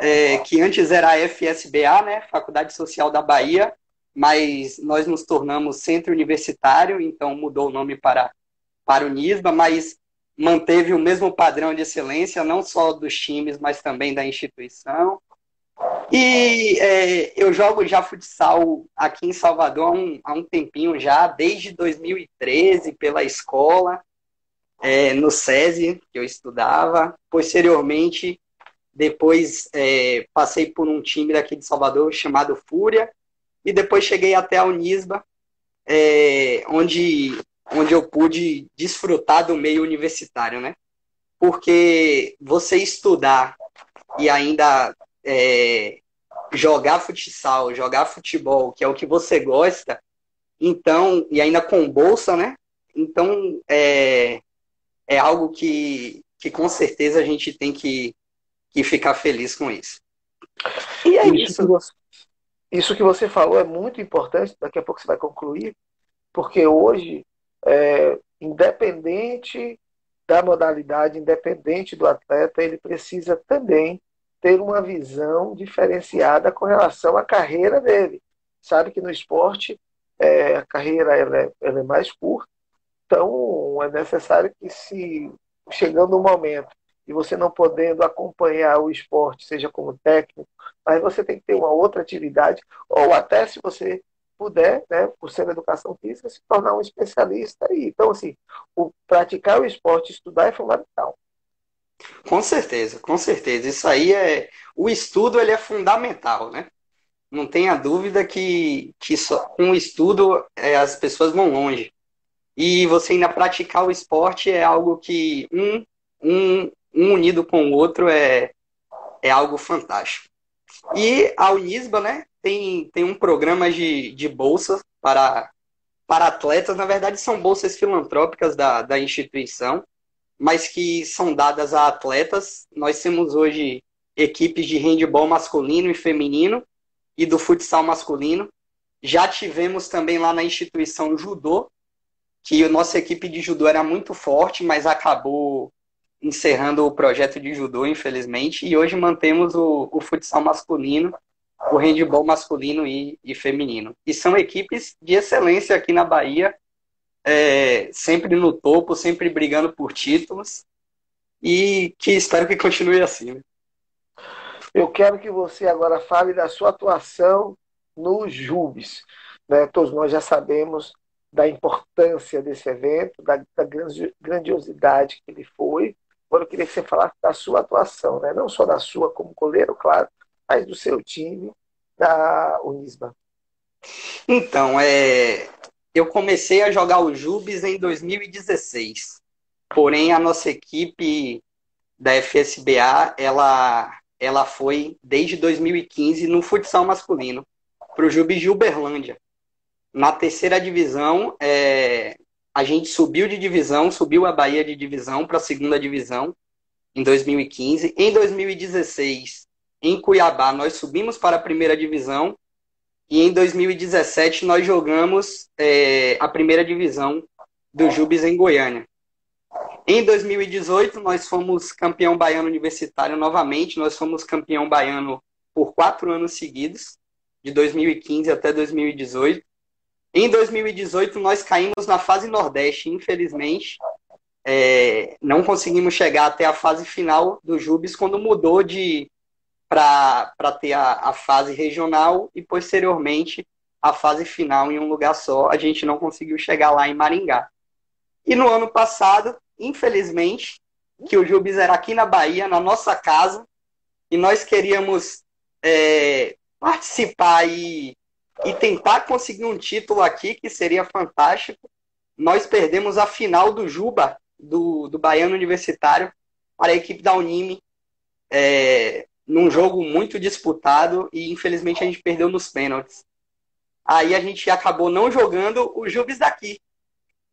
é, que antes era a FSBA, né, Faculdade Social da Bahia, mas nós nos tornamos centro universitário, então mudou o nome para, para Unisba, mas manteve o mesmo padrão de excelência, não só dos times, mas também da instituição. E é, eu jogo já futsal aqui em Salvador há um, há um tempinho já, desde 2013, pela escola, é, no SESI, que eu estudava. Posteriormente, depois é, passei por um time daqui de Salvador chamado Fúria, e depois cheguei até a Unisba, é, onde, onde eu pude desfrutar do meio universitário, né? Porque você estudar e ainda é, jogar futsal, jogar futebol, que é o que você gosta, então, e ainda com bolsa, né? Então, é, é algo que, que com certeza a gente tem que, que ficar feliz com isso. E é isso. isso. Isso que você falou é muito importante, daqui a pouco você vai concluir, porque hoje, é, independente da modalidade, independente do atleta, ele precisa também ter uma visão diferenciada com relação à carreira dele. Sabe que no esporte é, a carreira ela é, ela é mais curta, então é necessário que se chegando um momento e você não podendo acompanhar o esporte, seja como técnico, mas você tem que ter uma outra atividade, ou até se você puder, né, por ser educação física, se tornar um especialista aí. Então, assim, o praticar o esporte, estudar é fundamental. Com certeza, com certeza. Isso aí é. O estudo ele é fundamental, né? Não tenha dúvida que, que só, com o estudo é, as pessoas vão longe. E você ainda praticar o esporte é algo que um, um, um unido com o outro é, é algo fantástico. E a Unisba, né, tem, tem um programa de, de bolsa para, para atletas, na verdade são bolsas filantrópicas da, da instituição, mas que são dadas a atletas. Nós temos hoje equipes de handebol masculino e feminino e do futsal masculino. Já tivemos também lá na instituição judô, que a nossa equipe de judô era muito forte, mas acabou encerrando o projeto de judô, infelizmente, e hoje mantemos o, o futsal masculino, o handball masculino e, e, feminino. E são equipes de excelência aqui na Bahia, é, sempre no topo, sempre brigando por títulos, e que espero que continue assim. Né? Eu quero que você agora fale da sua atuação no JUBES. Né? Todos nós já sabemos da importância desse evento, da, da grandiosidade que ele foi, Agora eu queria que você falasse da sua atuação, né? não só da sua como goleiro, claro, mas do seu time, da Unisba. Então, é... eu comecei a jogar o Jubes em 2016. Porém, a nossa equipe da FSBA, ela, ela foi desde 2015 no futsal masculino, para o Jubes de Uberlândia. Na terceira divisão, é, a gente subiu de divisão, subiu a Bahia de divisão para a segunda divisão em 2015. Em 2016, em Cuiabá, nós subimos para a primeira divisão. E em 2017, nós jogamos é, a primeira divisão do Jubes em Goiânia. Em 2018, nós fomos campeão baiano universitário novamente. Nós fomos campeão baiano por quatro anos seguidos, de 2015 até 2018. Em 2018, nós caímos na fase Nordeste, infelizmente. É, não conseguimos chegar até a fase final do Jubes quando mudou de para ter a, a fase regional e posteriormente a fase final em um lugar só. A gente não conseguiu chegar lá em Maringá. E no ano passado, infelizmente, que o Jubes era aqui na Bahia, na nossa casa, e nós queríamos é, participar e, e tentar conseguir um título aqui, que seria fantástico. Nós perdemos a final do Juba, do, do Baiano Universitário, para a equipe da Unime, é, num jogo muito disputado, e infelizmente a gente perdeu nos pênaltis. Aí a gente acabou não jogando o Jubes daqui.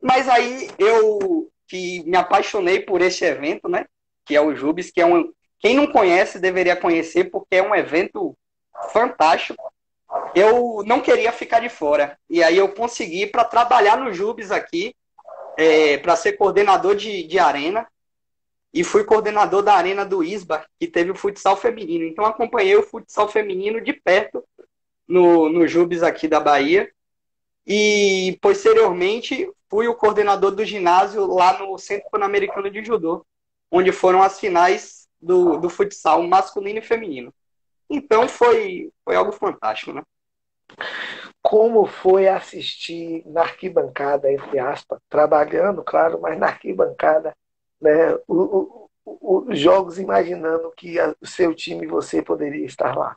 Mas aí eu que me apaixonei por esse evento, né? Que é o Jubes, que é um. Quem não conhece deveria conhecer, porque é um evento fantástico. Eu não queria ficar de fora. E aí eu consegui para trabalhar no Jubes aqui, é, para ser coordenador de, de arena. E fui coordenador da arena do ISBA, que teve o futsal feminino. Então acompanhei o futsal feminino de perto no, no Jubes aqui da Bahia. E posteriormente fui o coordenador do ginásio lá no Centro Pan-Americano de Judô, onde foram as finais do, do futsal masculino e feminino. Então foi, foi algo fantástico, né? Como foi assistir na arquibancada, entre aspas, trabalhando, claro, mas na arquibancada, né, os jogos imaginando que a, o seu time e você poderia estar lá?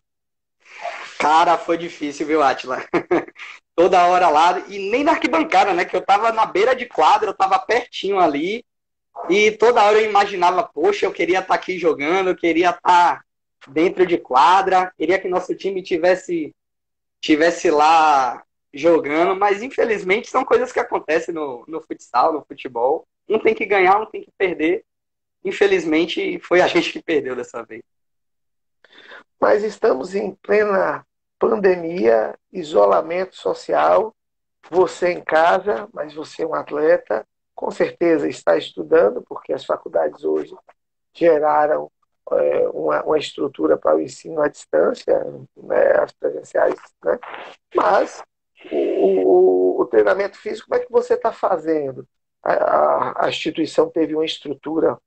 Cara, foi difícil, viu, Atila? Toda hora lá, e nem na arquibancada, né? Que eu tava na beira de quadra, eu tava pertinho ali, e toda hora eu imaginava, poxa, eu queria estar tá aqui jogando, eu queria estar tá dentro de quadra, queria que nosso time tivesse, tivesse lá jogando, mas infelizmente são coisas que acontecem no, no futsal, no futebol. Um tem que ganhar, um tem que perder. Infelizmente foi a gente que perdeu dessa vez. Mas estamos em plena pandemia, isolamento social, você em casa, mas você é um atleta, com certeza está estudando, porque as faculdades hoje geraram é, uma, uma, estrutura para o ensino à distância, né, as presenciais, né? mas o, o, o, treinamento físico, como é que você está fazendo? A, a, a instituição teve uma estrutura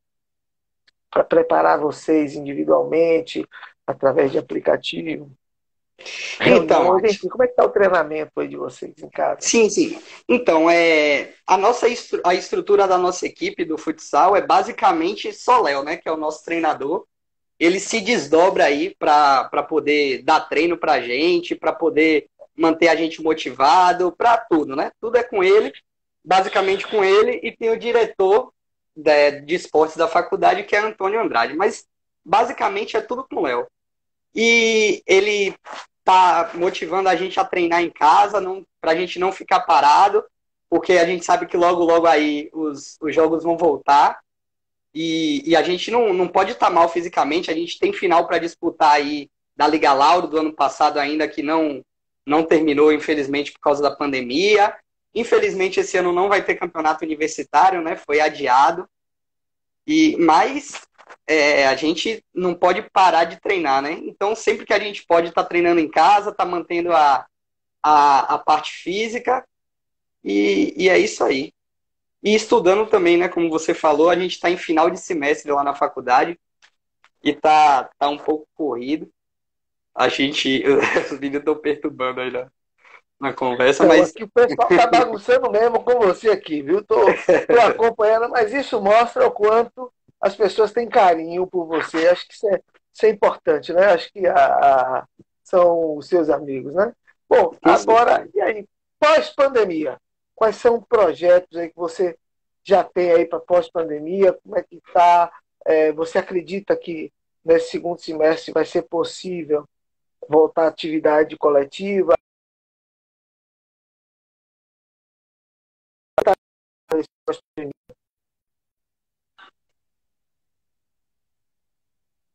para preparar vocês individualmente, através de aplicativo, então, enfim, como é que está o treinamento aí de vocês em casa? Sim, sim. Então, é, a nossa a estrutura da nossa equipe do futsal é basicamente só Léo, né, que é o nosso treinador. Ele se desdobra aí para poder dar treino para a gente, para poder manter a gente motivado, para tudo, né? Tudo é com ele, basicamente com ele, e tem o diretor de, de esportes da faculdade, que é Antônio Andrade. Mas basicamente é tudo com o Léo. E ele tá motivando a gente a treinar em casa, para a gente não ficar parado, porque a gente sabe que logo, logo aí os, os jogos vão voltar. E, e a gente não, não pode estar tá mal fisicamente, a gente tem final para disputar aí da Liga Lauro do ano passado ainda, que não, não terminou, infelizmente, por causa da pandemia. Infelizmente, esse ano não vai ter campeonato universitário, né? Foi adiado. E Mas é, a gente não pode parar de treinar, né? Então, sempre que a gente pode estar tá treinando em casa, tá mantendo a, a, a parte física, e, e, é isso aí. E estudando também, né? Como você falou, a gente está em final de semestre lá na faculdade, e tá, tá um pouco corrido. A gente. Os meninos estão perturbando aí na, na conversa, então, mas. O pessoal tá bagunçando mesmo com você aqui, viu? Tô, tô acompanhando, mas isso mostra o quanto as pessoas têm carinho por você. Acho que isso é, isso é importante, né? Acho que a, a, são os seus amigos, né? Bom, agora, e aí, pós-pandemia, quais são projetos aí que você já tem aí para pós-pandemia? Como é que está? É, você acredita que nesse segundo semestre vai ser possível voltar à atividade coletiva?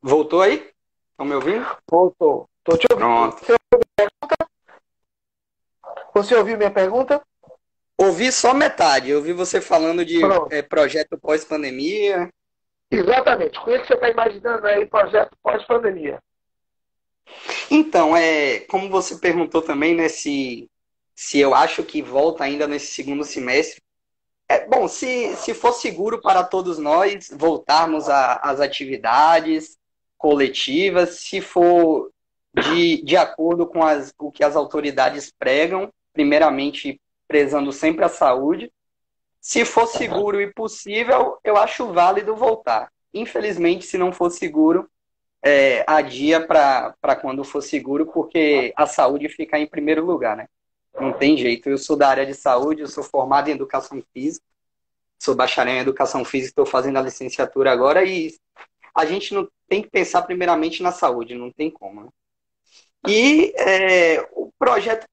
Voltou aí? Estão me ouvindo? Voltou. Estou te ouvindo. Pronto. Você ouviu minha pergunta? Ouvi só metade. Ouvi você falando de é, projeto pós-pandemia. Exatamente. O que você está imaginando aí, projeto pós-pandemia? Então, é, como você perguntou também, né, se, se eu acho que volta ainda nesse segundo semestre. É, bom, se, se for seguro para todos nós voltarmos às atividades coletivas, se for de, de acordo com as, o que as autoridades pregam, primeiramente prezando sempre a saúde. Se for seguro e possível, eu acho válido voltar. Infelizmente, se não for seguro, é, adia para quando for seguro, porque a saúde fica em primeiro lugar, né? Não tem jeito. Eu sou da área de saúde, eu sou formado em educação física, sou bacharel em educação física, estou fazendo a licenciatura agora e a gente não tem que pensar primeiramente na saúde, não tem como. Né? E é, o projeto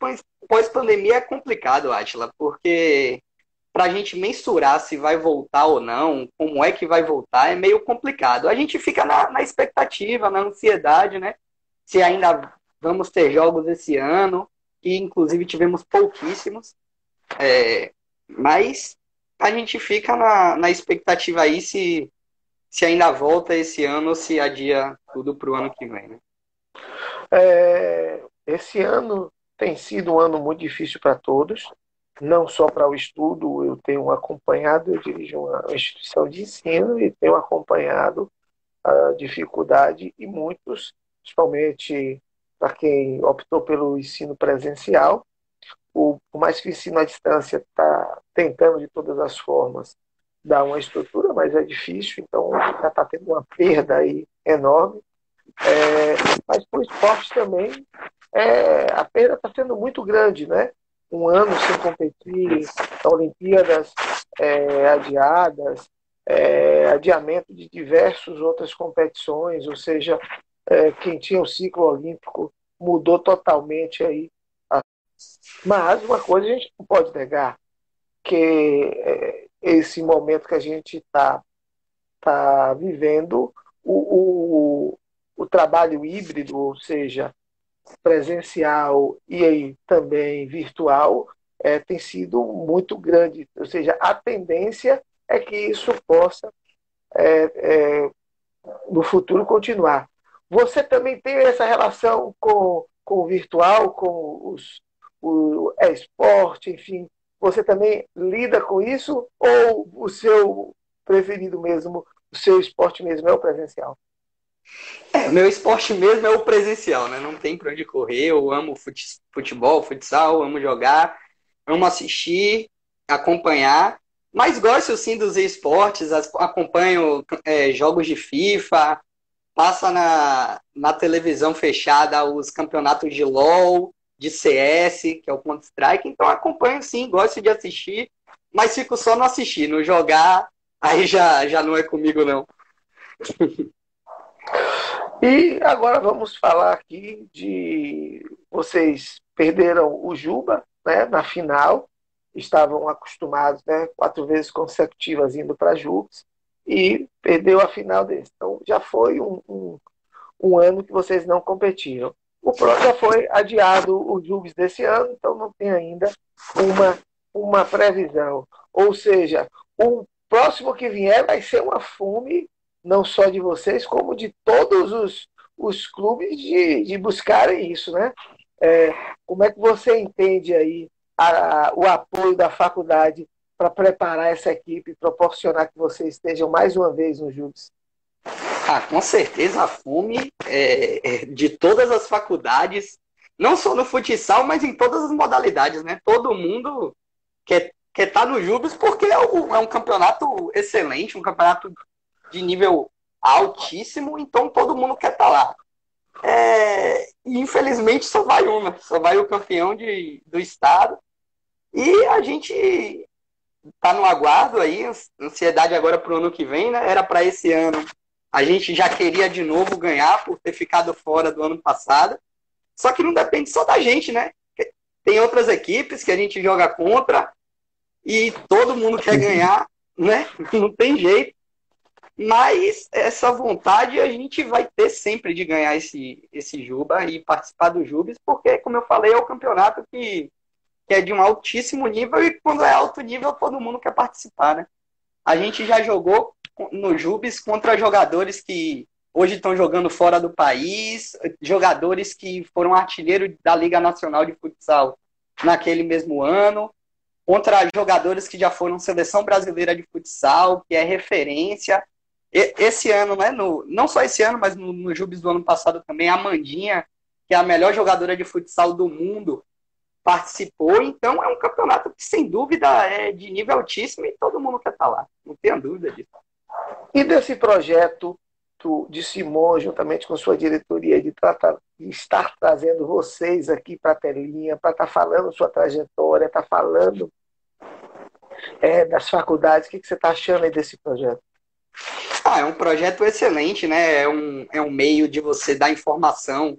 pós-pandemia é complicado, Atila, porque para a gente mensurar se vai voltar ou não, como é que vai voltar, é meio complicado. A gente fica na, na expectativa, na ansiedade, né? Se ainda vamos ter jogos esse ano, que inclusive tivemos pouquíssimos. É, mas a gente fica na, na expectativa aí se, se ainda volta esse ano ou se adia tudo para o ano que vem. Né? É, esse ano tem sido um ano muito difícil para todos não só para o estudo, eu tenho acompanhado, eu dirijo uma instituição de ensino e tenho acompanhado a dificuldade e muitos, principalmente para quem optou pelo ensino presencial, o, por mais que o ensino à distância está tentando de todas as formas dar uma estrutura, mas é difícil, então já está tendo uma perda aí enorme. É, mas para o esporte também é, a perda está sendo muito grande, né? um ano sem competir, Olimpíadas é, adiadas, é, adiamento de diversas outras competições, ou seja, é, quem tinha o ciclo olímpico mudou totalmente aí. Mas uma coisa a gente não pode negar, que é, esse momento que a gente está tá vivendo, o, o, o trabalho híbrido, ou seja, presencial e aí também virtual é, tem sido muito grande. Ou seja, a tendência é que isso possa é, é, no futuro continuar. Você também tem essa relação com, com o virtual, com os, o esporte, enfim. Você também lida com isso ou o seu preferido mesmo, o seu esporte mesmo é o presencial? É, meu esporte mesmo é o presencial, né? Não tem pra onde correr. Eu amo futebol, futsal, amo jogar, amo assistir, acompanhar. Mas gosto sim dos esportes, acompanho é, jogos de FIFA, passa na, na televisão fechada os campeonatos de LOL, de CS, que é o Counter-Strike, então acompanho sim, gosto de assistir, mas fico só no assistir, no jogar, aí já, já não é comigo não. E agora vamos falar aqui de. Vocês perderam o Juba né, na final, estavam acostumados, né, quatro vezes consecutivas indo para Jubes, e perdeu a final desse. Então já foi um, um, um, ano que vocês não competiram. O Pro já foi adiado o Jubes desse ano, então não tem ainda uma, uma previsão. Ou seja, o próximo que vier vai ser uma fome não só de vocês, como de todos os, os clubes de, de buscarem isso, né? É, como é que você entende aí a, o apoio da faculdade para preparar essa equipe, proporcionar que vocês estejam mais uma vez no Júbis? Ah, com certeza a FUME é, é, de todas as faculdades, não só no futsal, mas em todas as modalidades, né? Todo mundo quer quer estar tá no Jubes porque é um, é um campeonato excelente, um campeonato de nível altíssimo, então todo mundo quer estar tá lá. É, infelizmente só vai uma, só vai o campeão de, do estado. E a gente tá no aguardo aí, ansiedade agora para o ano que vem, né? Era para esse ano. A gente já queria de novo ganhar por ter ficado fora do ano passado. Só que não depende só da gente, né? Tem outras equipes que a gente joga contra e todo mundo quer ganhar, né? Não tem jeito. Mas essa vontade a gente vai ter sempre de ganhar esse, esse Juba e participar do Jubes, porque, como eu falei, é o campeonato que, que é de um altíssimo nível e quando é alto nível todo mundo quer participar, né? A gente já jogou no Jubes contra jogadores que hoje estão jogando fora do país, jogadores que foram artilheiros da Liga Nacional de Futsal naquele mesmo ano, contra jogadores que já foram seleção brasileira de futsal, que é referência. Esse ano, né, no, não só esse ano, mas no, no Jubes do ano passado também, a Mandinha, que é a melhor jogadora de futsal do mundo, participou. Então é um campeonato que, sem dúvida, é de nível altíssimo e todo mundo quer estar lá. Não tenha dúvida disso. E desse projeto de Simon, juntamente com sua diretoria, de, tratar, de estar trazendo vocês aqui para a telinha, para estar tá falando sua trajetória, estar tá falando é, das faculdades. O que, que você está achando aí desse projeto? Ah, é um projeto excelente, né? É um, é um meio de você dar informação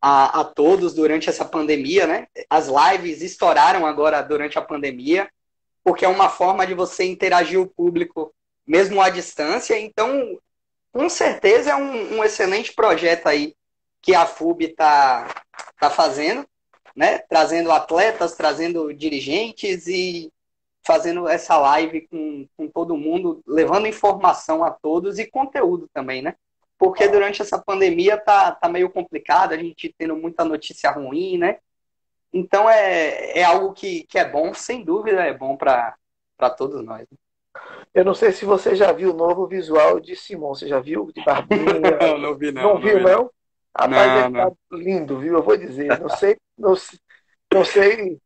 a, a todos durante essa pandemia, né? As lives estouraram agora durante a pandemia, porque é uma forma de você interagir o público mesmo à distância. Então, com certeza é um, um excelente projeto aí que a FUB está tá fazendo, né? Trazendo atletas, trazendo dirigentes e fazendo essa live com, com todo mundo, levando informação a todos e conteúdo também, né? Porque durante essa pandemia tá, tá meio complicado, a gente tendo muita notícia ruim, né? Então é, é algo que, que é bom, sem dúvida é bom para todos nós. Né? Eu não sei se você já viu o novo visual de Simon. Você já viu? De barbinha? não, não vi não. Não, não viu, vi, não? Rapaz, ele tá lindo, viu? Eu vou dizer. Não sei, não, não sei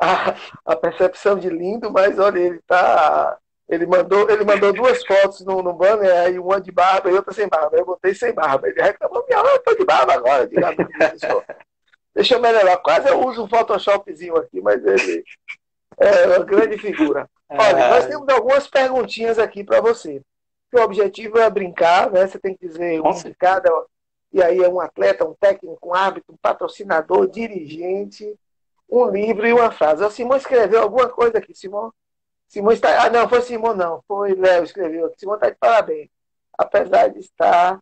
a, a percepção de lindo, mas olha, ele tá. Ele mandou, ele mandou duas fotos no, no banner, aí uma de barba e outra sem barba. Eu botei sem barba. Ele reclamou, minha eu tô de barba agora. De Deixa eu melhorar. Quase eu uso um Photoshopzinho aqui, mas ele é uma grande figura. Olha, nós temos algumas perguntinhas aqui para você. O objetivo é brincar, né? Você tem que dizer um de cada. E aí é um atleta, um técnico, um árbitro, um patrocinador, dirigente, um livro e uma frase. O Simão escreveu alguma coisa aqui, Simão? Simão está. Ah, não, foi Simão, não. Foi Léo escreveu aqui. Simão está de parabéns. Apesar de estar.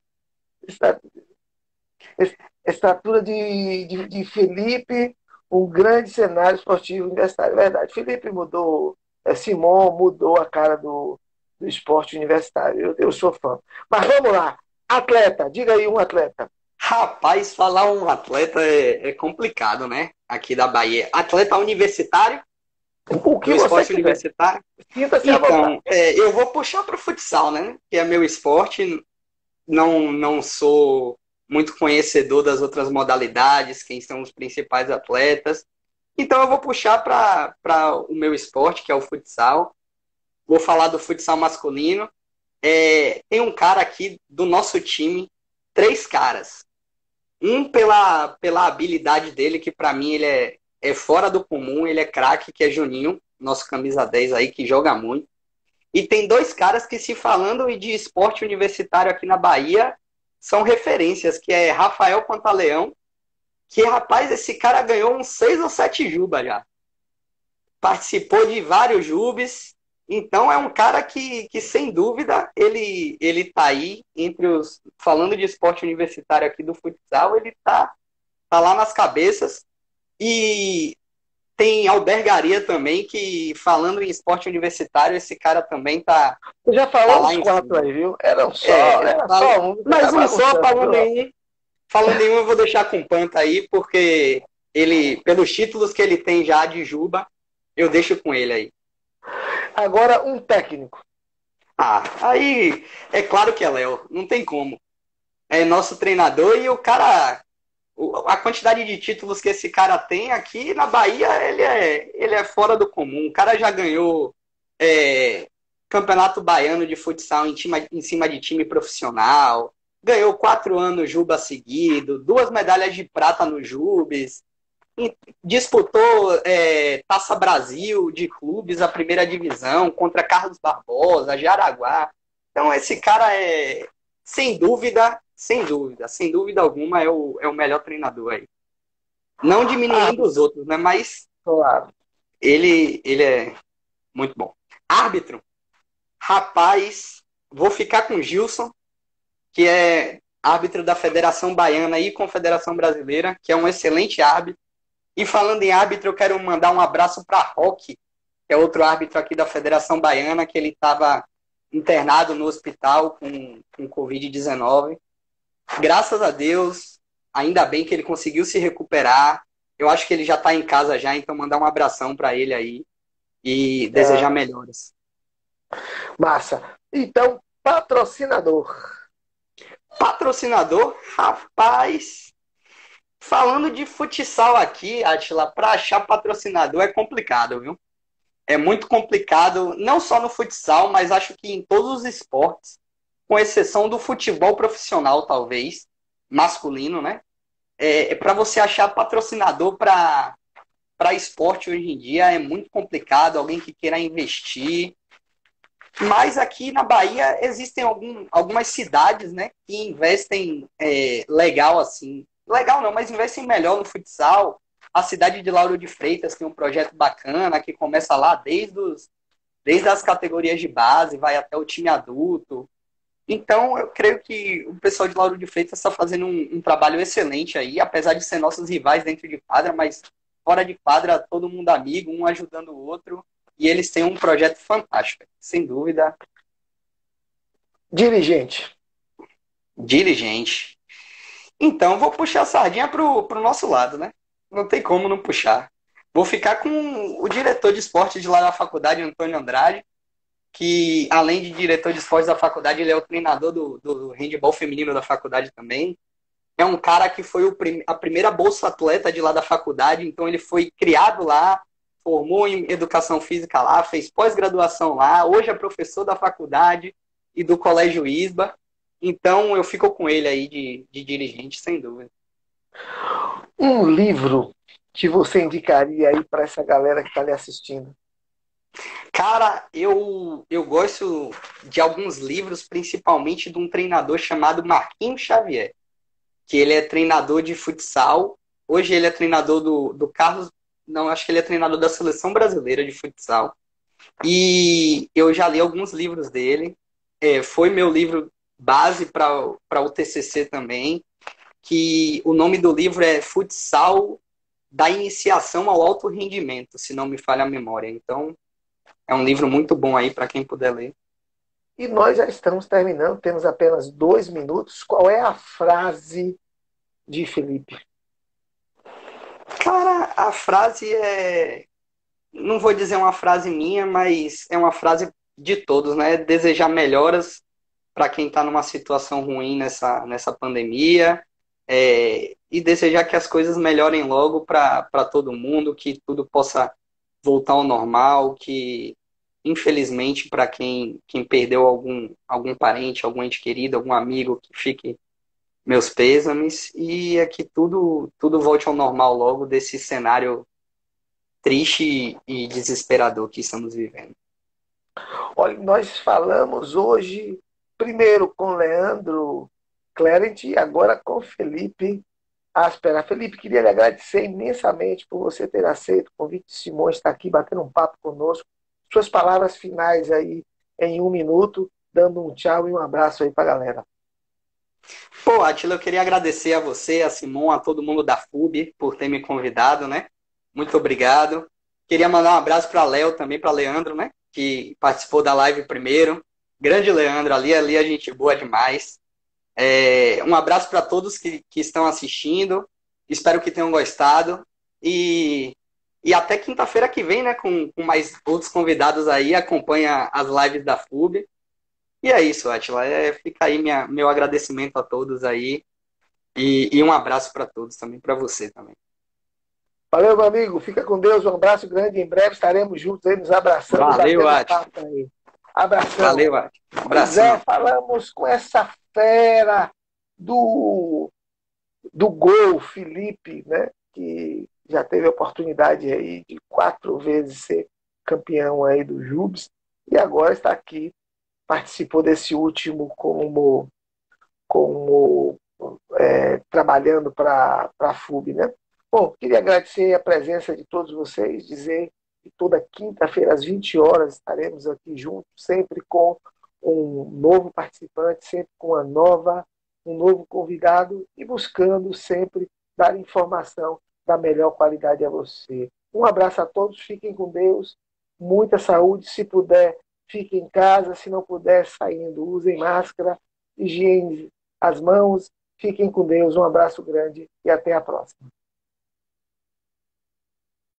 estatura de, de, de Felipe, um grande cenário esportivo universitário. Verdade. Felipe mudou é, Simon mudou a cara do, do esporte universitário. Eu, eu sou fã. Mas vamos lá. Atleta, diga aí um atleta. Rapaz, falar um atleta é, é complicado, né? Aqui da Bahia. Atleta universitário? O que do você esporte quiser. universitário? Então, é, eu vou puxar para o futsal, né? Que é meu esporte. Não, não sou muito conhecedor das outras modalidades, quem são os principais atletas. Então eu vou puxar para o meu esporte, que é o futsal. Vou falar do futsal masculino. É, tem um cara aqui do nosso time, três caras. Um pela, pela habilidade dele, que para mim ele é, é fora do comum, ele é craque, que é Juninho, nosso camisa 10 aí, que joga muito. E tem dois caras que, se falando de esporte universitário aqui na Bahia, são referências, que é Rafael Pantaleão que, rapaz, esse cara ganhou uns seis ou sete Juba já. Participou de vários Jubes. Então é um cara que, que sem dúvida, ele, ele tá aí entre os. Falando de esporte universitário aqui do futsal, ele tá, tá lá nas cabeças. E tem albergaria também, que falando em esporte universitário, esse cara também tá. já falou tá uns quatro aí, viu? Eram só, é, era só um. Mas um só falando em Falando em um, eu vou deixar com o Panta aí, porque ele, pelos títulos que ele tem já de Juba, eu deixo com ele aí. Agora, um técnico. Ah, aí é claro que é Léo, não tem como. É nosso treinador e o cara. A quantidade de títulos que esse cara tem aqui na Bahia, ele é, ele é fora do comum. O cara já ganhou é, campeonato baiano de futsal em, time, em cima de time profissional ganhou quatro anos Juba seguido, duas medalhas de prata no Jubes, disputou é, Taça Brasil de clubes, a primeira divisão, contra Carlos Barbosa, Jaraguá. Então, esse cara é, sem dúvida, sem dúvida, sem dúvida alguma, é o, é o melhor treinador aí. Não diminuindo os outros, né? Mas claro. ele, ele é muito bom. Árbitro, rapaz, vou ficar com Gilson, que é árbitro da Federação Baiana e Confederação Brasileira, que é um excelente árbitro. E falando em árbitro, eu quero mandar um abraço para Roque, que é outro árbitro aqui da Federação Baiana, que ele estava internado no hospital com, com Covid-19. Graças a Deus, ainda bem que ele conseguiu se recuperar. Eu acho que ele já está em casa já, então mandar um abração para ele aí e desejar é. melhoras. Massa. Então, patrocinador. Patrocinador, rapaz. Falando de futsal aqui, Atila, para achar patrocinador é complicado, viu? É muito complicado, não só no futsal, mas acho que em todos os esportes, com exceção do futebol profissional, talvez, masculino, né? É, é para você achar patrocinador para para esporte hoje em dia é muito complicado, alguém que queira investir. Mas aqui na Bahia existem algum, algumas cidades, né, que investem é, legal assim. Legal não, mas investem melhor no futsal. A cidade de Lauro de Freitas tem um projeto bacana que começa lá desde, os, desde as categorias de base, vai até o time adulto. Então, eu creio que o pessoal de Lauro de Freitas está fazendo um, um, trabalho excelente aí, apesar de ser nossos rivais dentro de quadra, mas fora de quadra, todo mundo amigo, um ajudando o outro. E eles têm um projeto fantástico, sem dúvida. Dirigente. Dirigente. Então, vou puxar a sardinha pro, pro nosso lado, né? Não tem como não puxar. Vou ficar com o diretor de esporte de lá da faculdade, Antônio Andrade, que além de diretor de esportes da faculdade, ele é o treinador do, do handball feminino da faculdade também é um cara que foi prim a primeira bolsa atleta de lá da faculdade, então ele foi criado lá, formou em educação física lá, fez pós-graduação lá, hoje é professor da faculdade e do Colégio ISBA. Então eu fico com ele aí de, de dirigente, sem dúvida. Um livro que você indicaria aí para essa galera que está ali assistindo? Cara, eu, eu gosto de alguns livros, principalmente de um treinador chamado Marquinhos Xavier que ele é treinador de futsal. Hoje ele é treinador do, do Carlos. Não, acho que ele é treinador da seleção brasileira de futsal. E eu já li alguns livros dele. É, foi meu livro base para o TCC também. Que o nome do livro é Futsal da Iniciação ao Alto Rendimento, se não me falha a memória. Então, é um livro muito bom aí para quem puder ler. E nós já estamos terminando, temos apenas dois minutos. Qual é a frase de Felipe? Cara, a frase é. Não vou dizer uma frase minha, mas é uma frase de todos, né? Desejar melhoras para quem está numa situação ruim nessa, nessa pandemia é... e desejar que as coisas melhorem logo para todo mundo, que tudo possa voltar ao normal, que infelizmente, para quem, quem perdeu algum, algum parente, algum ente querido, algum amigo, que fique meus pêsames e é que tudo, tudo volte ao normal logo desse cenário triste e desesperador que estamos vivendo. Olha, nós falamos hoje, primeiro com Leandro Clarent e agora com Felipe Aspera. Felipe, queria lhe agradecer imensamente por você ter aceito o convite de Simões estar aqui batendo um papo conosco suas palavras finais aí em um minuto, dando um tchau e um abraço aí para a galera. Pô, Atila, eu queria agradecer a você, a Simon, a todo mundo da FUB por ter me convidado, né? Muito obrigado. Queria mandar um abraço para Léo também, para Leandro, né? Que participou da live primeiro. Grande Leandro, ali, ali a gente boa demais. É, um abraço para todos que, que estão assistindo. Espero que tenham gostado. E e até quinta-feira que vem, né, com, com, mais outros convidados aí, acompanha as lives da FUB. E é isso, Atila. É, fica aí minha, meu agradecimento a todos aí. E, e um abraço para todos também, para você também. Valeu, meu amigo. Fica com Deus. Um abraço grande. Em breve estaremos juntos aí, nos abraçando. Valeu, Atila. Abração. Valeu. Abração. É, falamos com essa fera do, do gol, Felipe, né? Que já teve a oportunidade aí de quatro vezes ser campeão aí do Jubes e agora está aqui, participou desse último como, como é, trabalhando para a FUB, né? Bom, queria agradecer a presença de todos vocês, dizer que toda quinta-feira às 20 horas estaremos aqui juntos, sempre com um novo participante, sempre com uma nova, um novo convidado e buscando sempre dar informação da melhor qualidade a você. Um abraço a todos, fiquem com Deus, muita saúde. Se puder, fiquem em casa, se não puder, saindo. Usem máscara, higiene as mãos. Fiquem com Deus, um abraço grande e até a próxima.